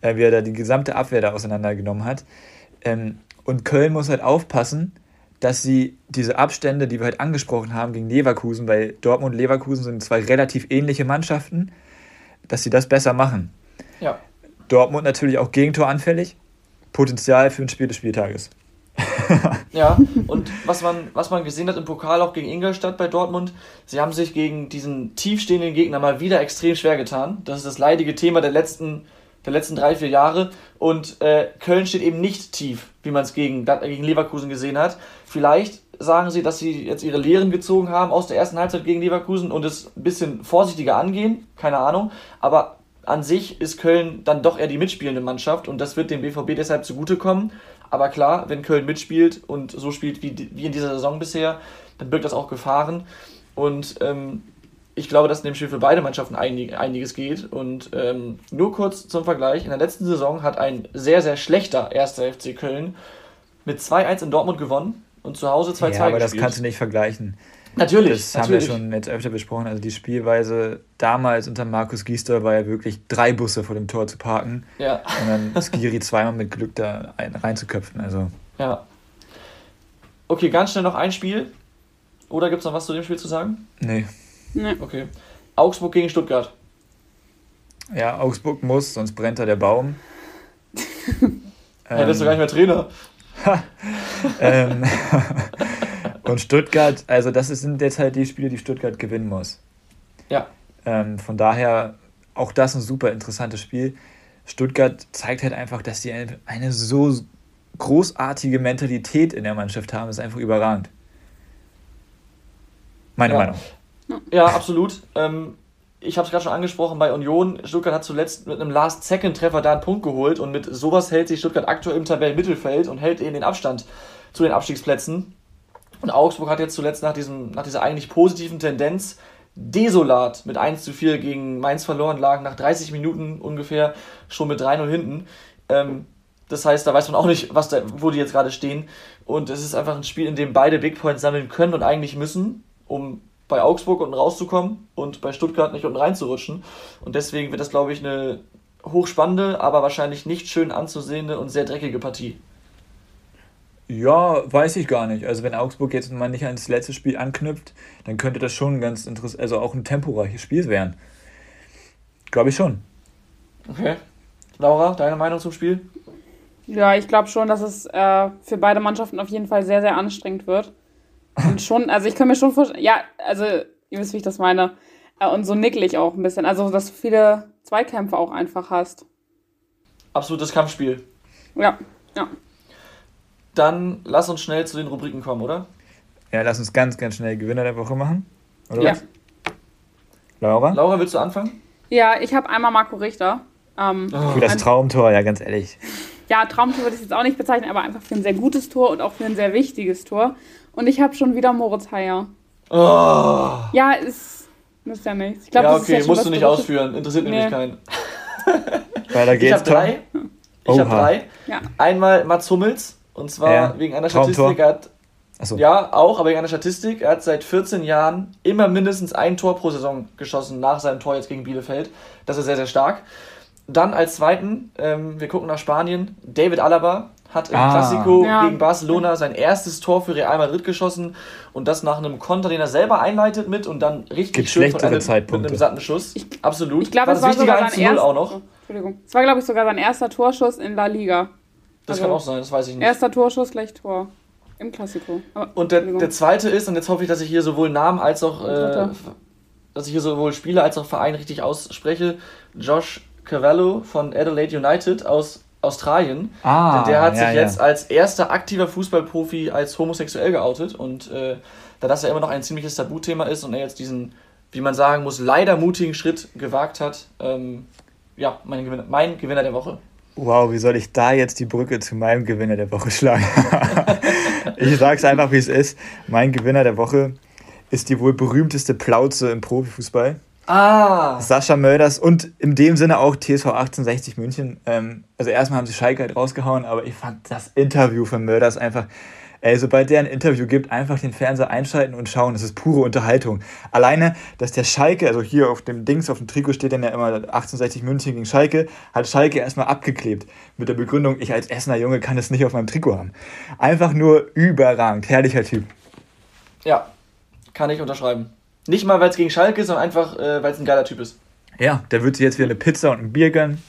Äh, wie er da die gesamte Abwehr da auseinandergenommen hat. Ähm, und Köln muss halt aufpassen, dass sie diese Abstände, die wir halt angesprochen haben gegen Leverkusen, weil Dortmund und Leverkusen sind zwei relativ ähnliche Mannschaften, dass sie das besser machen. Ja. Dortmund natürlich auch gegentoranfällig. Potenzial für ein Spiel des Spieltages. (laughs) ja, und was man, was man gesehen hat im Pokal auch gegen Ingolstadt bei Dortmund, sie haben sich gegen diesen tiefstehenden Gegner mal wieder extrem schwer getan. Das ist das leidige Thema der letzten, der letzten drei, vier Jahre. Und äh, Köln steht eben nicht tief, wie man es gegen, gegen Leverkusen gesehen hat. Vielleicht sagen sie, dass sie jetzt ihre Lehren gezogen haben aus der ersten Halbzeit gegen Leverkusen und es ein bisschen vorsichtiger angehen, keine Ahnung. Aber an sich ist Köln dann doch eher die mitspielende Mannschaft und das wird dem BVB deshalb zugutekommen. Aber klar, wenn Köln mitspielt und so spielt wie, wie in dieser Saison bisher, dann birgt das auch Gefahren. Und ähm, ich glaube, dass in dem Spiel für beide Mannschaften einig, einiges geht. Und ähm, nur kurz zum Vergleich: In der letzten Saison hat ein sehr, sehr schlechter erster FC Köln mit 2-1 in Dortmund gewonnen und zu Hause 2-2 ja, aber gespielt. das kannst du nicht vergleichen. Natürlich. Das natürlich. haben wir schon jetzt öfter besprochen. Also die Spielweise damals unter Markus Giester war ja wirklich drei Busse vor dem Tor zu parken. Ja. Und dann (laughs) Skiri zweimal mit Glück da reinzuköpfen. Also. Ja. Okay, ganz schnell noch ein Spiel. Oder gibt es noch was zu dem Spiel zu sagen? Nee. Nee. Okay. Augsburg gegen Stuttgart. Ja, Augsburg muss, sonst brennt da der Baum. (laughs) ja, ähm, bist du gar nicht mehr Trainer. (laughs) ähm, (laughs) und Stuttgart, also das sind jetzt halt die Spiele, die Stuttgart gewinnen muss. Ja. Ähm, von daher auch das ein super interessantes Spiel. Stuttgart zeigt halt einfach, dass sie eine, eine so großartige Mentalität in der Mannschaft haben. Das ist einfach überragend. Meine ja. Meinung. Ja, absolut. Ähm, ich habe es gerade schon angesprochen, bei Union, Stuttgart hat zuletzt mit einem Last-Second-Treffer da einen Punkt geholt und mit sowas hält sich Stuttgart aktuell im Tabellenmittelfeld und hält eben den Abstand zu den Abstiegsplätzen. Und Augsburg hat jetzt zuletzt nach, diesem, nach dieser eigentlich positiven Tendenz desolat mit 1 zu 4 gegen Mainz verloren, lagen nach 30 Minuten ungefähr schon mit 3-0 hinten. Ähm, das heißt, da weiß man auch nicht, was da, wo die jetzt gerade stehen. Und es ist einfach ein Spiel, in dem beide Big Points sammeln können und eigentlich müssen, um bei Augsburg unten rauszukommen und bei Stuttgart nicht unten reinzurutschen. Und deswegen wird das, glaube ich, eine hochspannende, aber wahrscheinlich nicht schön anzusehende und sehr dreckige Partie. Ja, weiß ich gar nicht. Also wenn Augsburg jetzt mal nicht ans letzte Spiel anknüpft, dann könnte das schon ganz interessant, also auch ein temporeiches Spiel werden. Glaube ich schon. Okay. Laura, deine Meinung zum Spiel? Ja, ich glaube schon, dass es äh, für beide Mannschaften auf jeden Fall sehr, sehr anstrengend wird. Und schon, also ich kann mir schon vorstellen, ja, also ihr wisst, wie ich das meine. Äh, und so nicklig auch ein bisschen. Also, dass du viele Zweikämpfe auch einfach hast. Absolutes Kampfspiel. Ja, ja. Dann lass uns schnell zu den Rubriken kommen, oder? Ja, lass uns ganz, ganz schnell Gewinner der Woche machen. Oder ja. Was? Laura? Laura, willst du anfangen? Ja, ich habe einmal Marco Richter. Ähm, oh. Für das Traumtor, ja, ganz ehrlich. Ja, Traumtor würde ich jetzt auch nicht bezeichnen, aber einfach für ein sehr gutes Tor und auch für ein sehr wichtiges Tor. Und ich habe schon wieder Moritz Heyer. Oh. Ja, ist, ist ja nichts. Ich glaub, ja, okay, ja musst du nicht ausführen. Interessiert nee. nämlich keinen. (laughs) Weiter geht's. Ich habe drei. Ich habe drei. Ja. Einmal Mats Hummels. Und zwar ja. wegen einer Statistik. Er hat, so. Ja, auch, aber wegen einer Statistik. Er hat seit 14 Jahren immer mindestens ein Tor pro Saison geschossen nach seinem Tor jetzt gegen Bielefeld. Das ist sehr, sehr stark. Dann als zweiten, ähm, wir gucken nach Spanien, David Alaba hat im ah. Klassiko ja. gegen Barcelona sein erstes Tor für Real Madrid geschossen und das nach einem Konter, den er selber einleitet mit und dann richtig Gibt schön von einem, mit einem satten Schuss. Ich, Absolut. Ich glaube, es war sogar sein erster, auch noch. Entschuldigung. Es war, glaube ich, sogar sein erster Torschuss in La Liga. Das also, kann auch sein, das weiß ich nicht. Erster Torschuss gleich Tor. Im Klassiko. Aber, und der, der zweite ist, und jetzt hoffe ich, dass ich hier sowohl Namen als auch, äh, dass ich hier sowohl Spieler als auch Verein richtig ausspreche, Josh Cavallo von Adelaide United aus Australien. Ah, Denn der hat ja, sich jetzt ja. als erster aktiver Fußballprofi als homosexuell geoutet. Und äh, da das ja immer noch ein ziemliches Tabuthema ist und er jetzt diesen, wie man sagen muss, leider mutigen Schritt gewagt hat, ähm, ja, mein Gewinner, mein Gewinner der Woche. Wow, wie soll ich da jetzt die Brücke zu meinem Gewinner der Woche schlagen? (laughs) ich sag's einfach, wie es ist. Mein Gewinner der Woche ist die wohl berühmteste Plauze im Profifußball. Ah! Sascha Mölders und in dem Sinne auch TSV 1860 München. Ähm, also erstmal haben sie Schalke halt rausgehauen, aber ich fand das Interview von Mölders einfach Ey, sobald der ein Interview gibt, einfach den Fernseher einschalten und schauen. Das ist pure Unterhaltung. Alleine, dass der Schalke, also hier auf dem Dings, auf dem Trikot steht dann ja immer 1860 München gegen Schalke, hat Schalke erstmal abgeklebt. Mit der Begründung, ich als Essener Junge kann es nicht auf meinem Trikot haben. Einfach nur überragend. Herrlicher Typ. Ja, kann ich unterschreiben. Nicht mal, weil es gegen Schalke ist, sondern einfach, äh, weil es ein geiler Typ ist. Ja, der wird sich jetzt wieder eine Pizza und ein Bier gönnen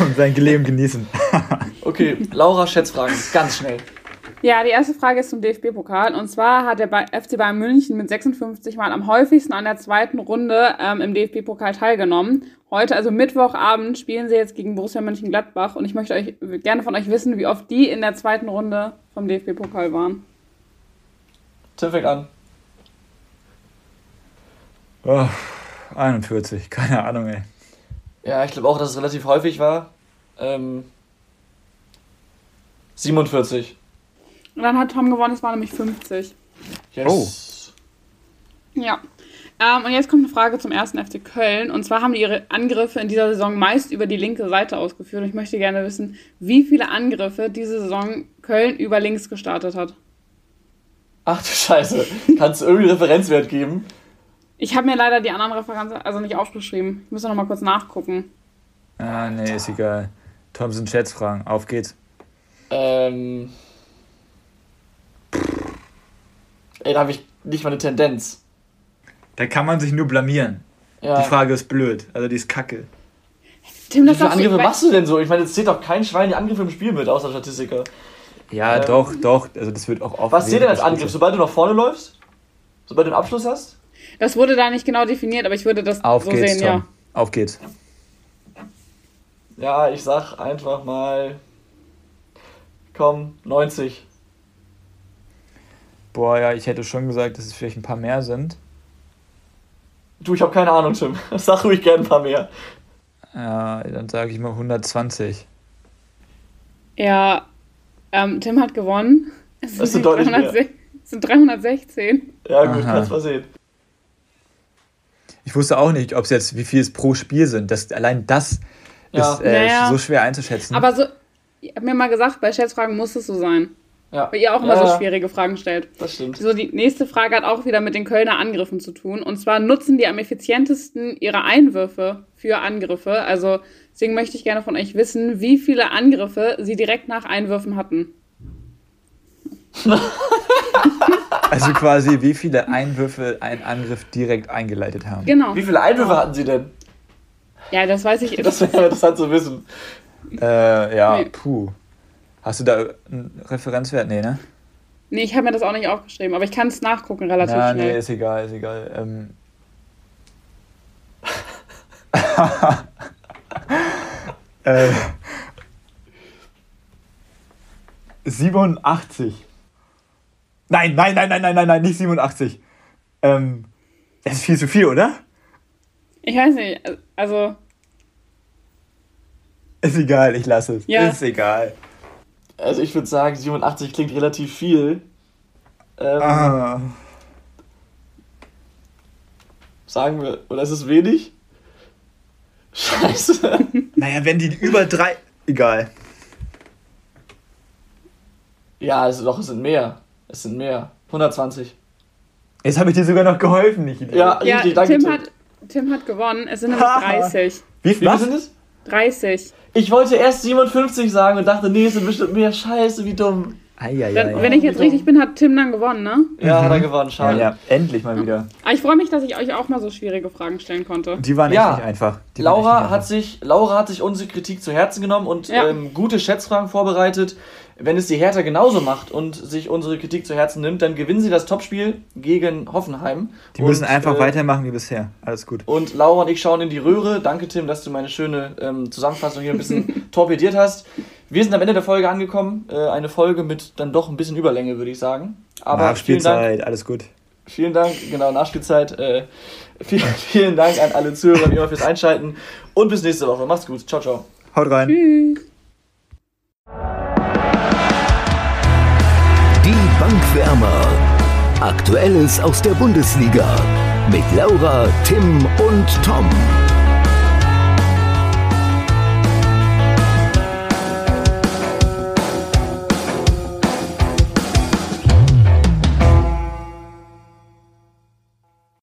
und sein Leben genießen. (laughs) okay, Laura, Schätzfragen, ganz schnell. Ja, die erste Frage ist zum DFB-Pokal. Und zwar hat der FC Bayern München mit 56 Mal am häufigsten an der zweiten Runde ähm, im DFB-Pokal teilgenommen. Heute, also Mittwochabend, spielen sie jetzt gegen Borussia Mönchengladbach. Und ich möchte euch gerne von euch wissen, wie oft die in der zweiten Runde vom DFB-Pokal waren. Tim fängt an. Oh, 41, (laughs) keine Ahnung, ey. Ja, ich glaube auch, dass es relativ häufig war. Ähm, 47. Und dann hat Tom gewonnen, es waren nämlich 50. Yes. Oh. Ja. Ähm, und jetzt kommt eine Frage zum ersten FC Köln. Und zwar haben die ihre Angriffe in dieser Saison meist über die linke Seite ausgeführt. Und ich möchte gerne wissen, wie viele Angriffe diese Saison Köln über links gestartet hat. Ach du Scheiße. Kannst du irgendwie Referenzwert geben? Ich habe mir leider die anderen Referenzen also nicht aufgeschrieben. Ich muss noch mal kurz nachgucken. Ah, nee, ist egal. Thompson Schätzfragen. Auf geht's. Ähm. Ey, da habe ich nicht mal eine Tendenz. Da kann man sich nur blamieren. Ja. Die Frage ist blöd. Also die ist kacke. Tim, Wie das viele Angriffe machst du denn so? Ich meine, es zählt doch kein Schwein die Angriffe im Spiel mit, außer Statistiker. Ja, Ähm, doch, doch. Also das wird auch oft. Was zählt denn als Angriff? Sobald du nach vorne läufst? Sobald du einen Abschluss hast? Das wurde da nicht genau definiert, aber ich würde das Auf so geht's, sehen, Tom. ja. Auf geht's. Ja, ich sag einfach mal. Komm, 90. Boah, ja, ich hätte schon gesagt, dass es vielleicht ein paar mehr sind. Du, ich habe keine Ahnung, Tim. (laughs) Sag ruhig gerne ein paar mehr. Ja, dann sage ich mal 120. Ja, ähm, Tim hat gewonnen. Es Das sind deutlich mehr. 306 es sind 316. Ja, gut, Aha. kannst mal sehen. Ich wusste auch nicht, ob es jetzt, wie viel es pro Spiel sind. Das, allein das Ja. ist äh, Naja. so schwer einzuschätzen. Aber so, ihr habt mir mal gesagt, bei Schätzfragen muss es so sein. Ja, Weil ihr auch immer Ja, so schwierige Fragen stellt. das stimmt. So, die nächste Frage hat auch wieder mit den Kölner Angriffen zu tun. Und zwar nutzen die am effizientesten ihre Einwürfe für Angriffe. Also deswegen möchte ich gerne von euch wissen, wie viele Angriffe sie direkt nach Einwürfen hatten. (laughs) also quasi, wie viele Einwürfe ein Angriff direkt eingeleitet haben. Genau. Wie viele Einwürfe hatten sie denn? Ja, das weiß ich. Das wäre interessant zu wissen. Äh, ja, Nee. puh. Hast du da einen Referenzwert? Nee, ne? Nee, ich habe mir das auch nicht aufgeschrieben, aber ich kann es nachgucken relativ Ja, schnell. nee, ist egal, ist egal. Ähm. (laughs) äh, 87. Nein, nein, nein, nein, nein, nein, nein, nicht 87. Ähm, das ist viel zu viel, oder? Ich weiß nicht, also Ist egal, ich lasse es. Ja. Ist egal. Also ich würde sagen, 87 klingt relativ viel. Ähm, Ah. Sagen wir, oder ist es wenig? (laughs) Scheiße. (laughs) Naja, wenn die über drei. Egal. ja, also doch, es sind mehr. Es sind mehr. 120. Jetzt habe ich dir sogar noch geholfen, nicht Ja, ja, richtig, danke. Tim Tim. hat, Tim hat gewonnen. Es sind (laughs) nämlich 30. Wie viel sind es? 30. Ich wollte erst 57 sagen und dachte, nee, es sind bestimmt mehr. Scheiße, wie dumm. Eieiei. Dann, wenn ich jetzt richtig bin, hat Tim dann gewonnen, ne? Ja, hat er Mhm. gewonnen, ja, schade. ja, endlich mal wieder. Aber ich freue mich, dass ich euch auch mal so schwierige Fragen stellen konnte. Die waren Ja. echt nicht einfach. Die Laura nicht hat, einfach. sich, Laura hat sich unsere Kritik zu Herzen genommen und Ja. ähm, gute Schätzfragen vorbereitet. Wenn es die Hertha genauso macht und sich unsere Kritik zu Herzen nimmt, dann gewinnen sie das Topspiel gegen Hoffenheim. Die müssen Und, einfach äh, weitermachen wie bisher. Alles gut. Und Laura und ich schauen in die Röhre. Danke, Tim, dass du meine schöne ähm, Zusammenfassung hier ein bisschen (laughs) torpediert hast. Wir sind am Ende der Folge angekommen. Äh, eine Folge mit dann doch ein bisschen Überlänge, würde ich sagen. Aber vielen Dank, Nachspielzeit, alles gut. Vielen Dank, genau, Nachspielzeit. Äh, vielen, vielen Dank an alle Zuhörer wie immer fürs Einschalten und bis nächste Woche. Macht's gut. Ciao, ciao. Haut rein. Tschüss. Die Bankwärmer. Aktuelles aus der Bundesliga. Mit Laura, Tim und Tom.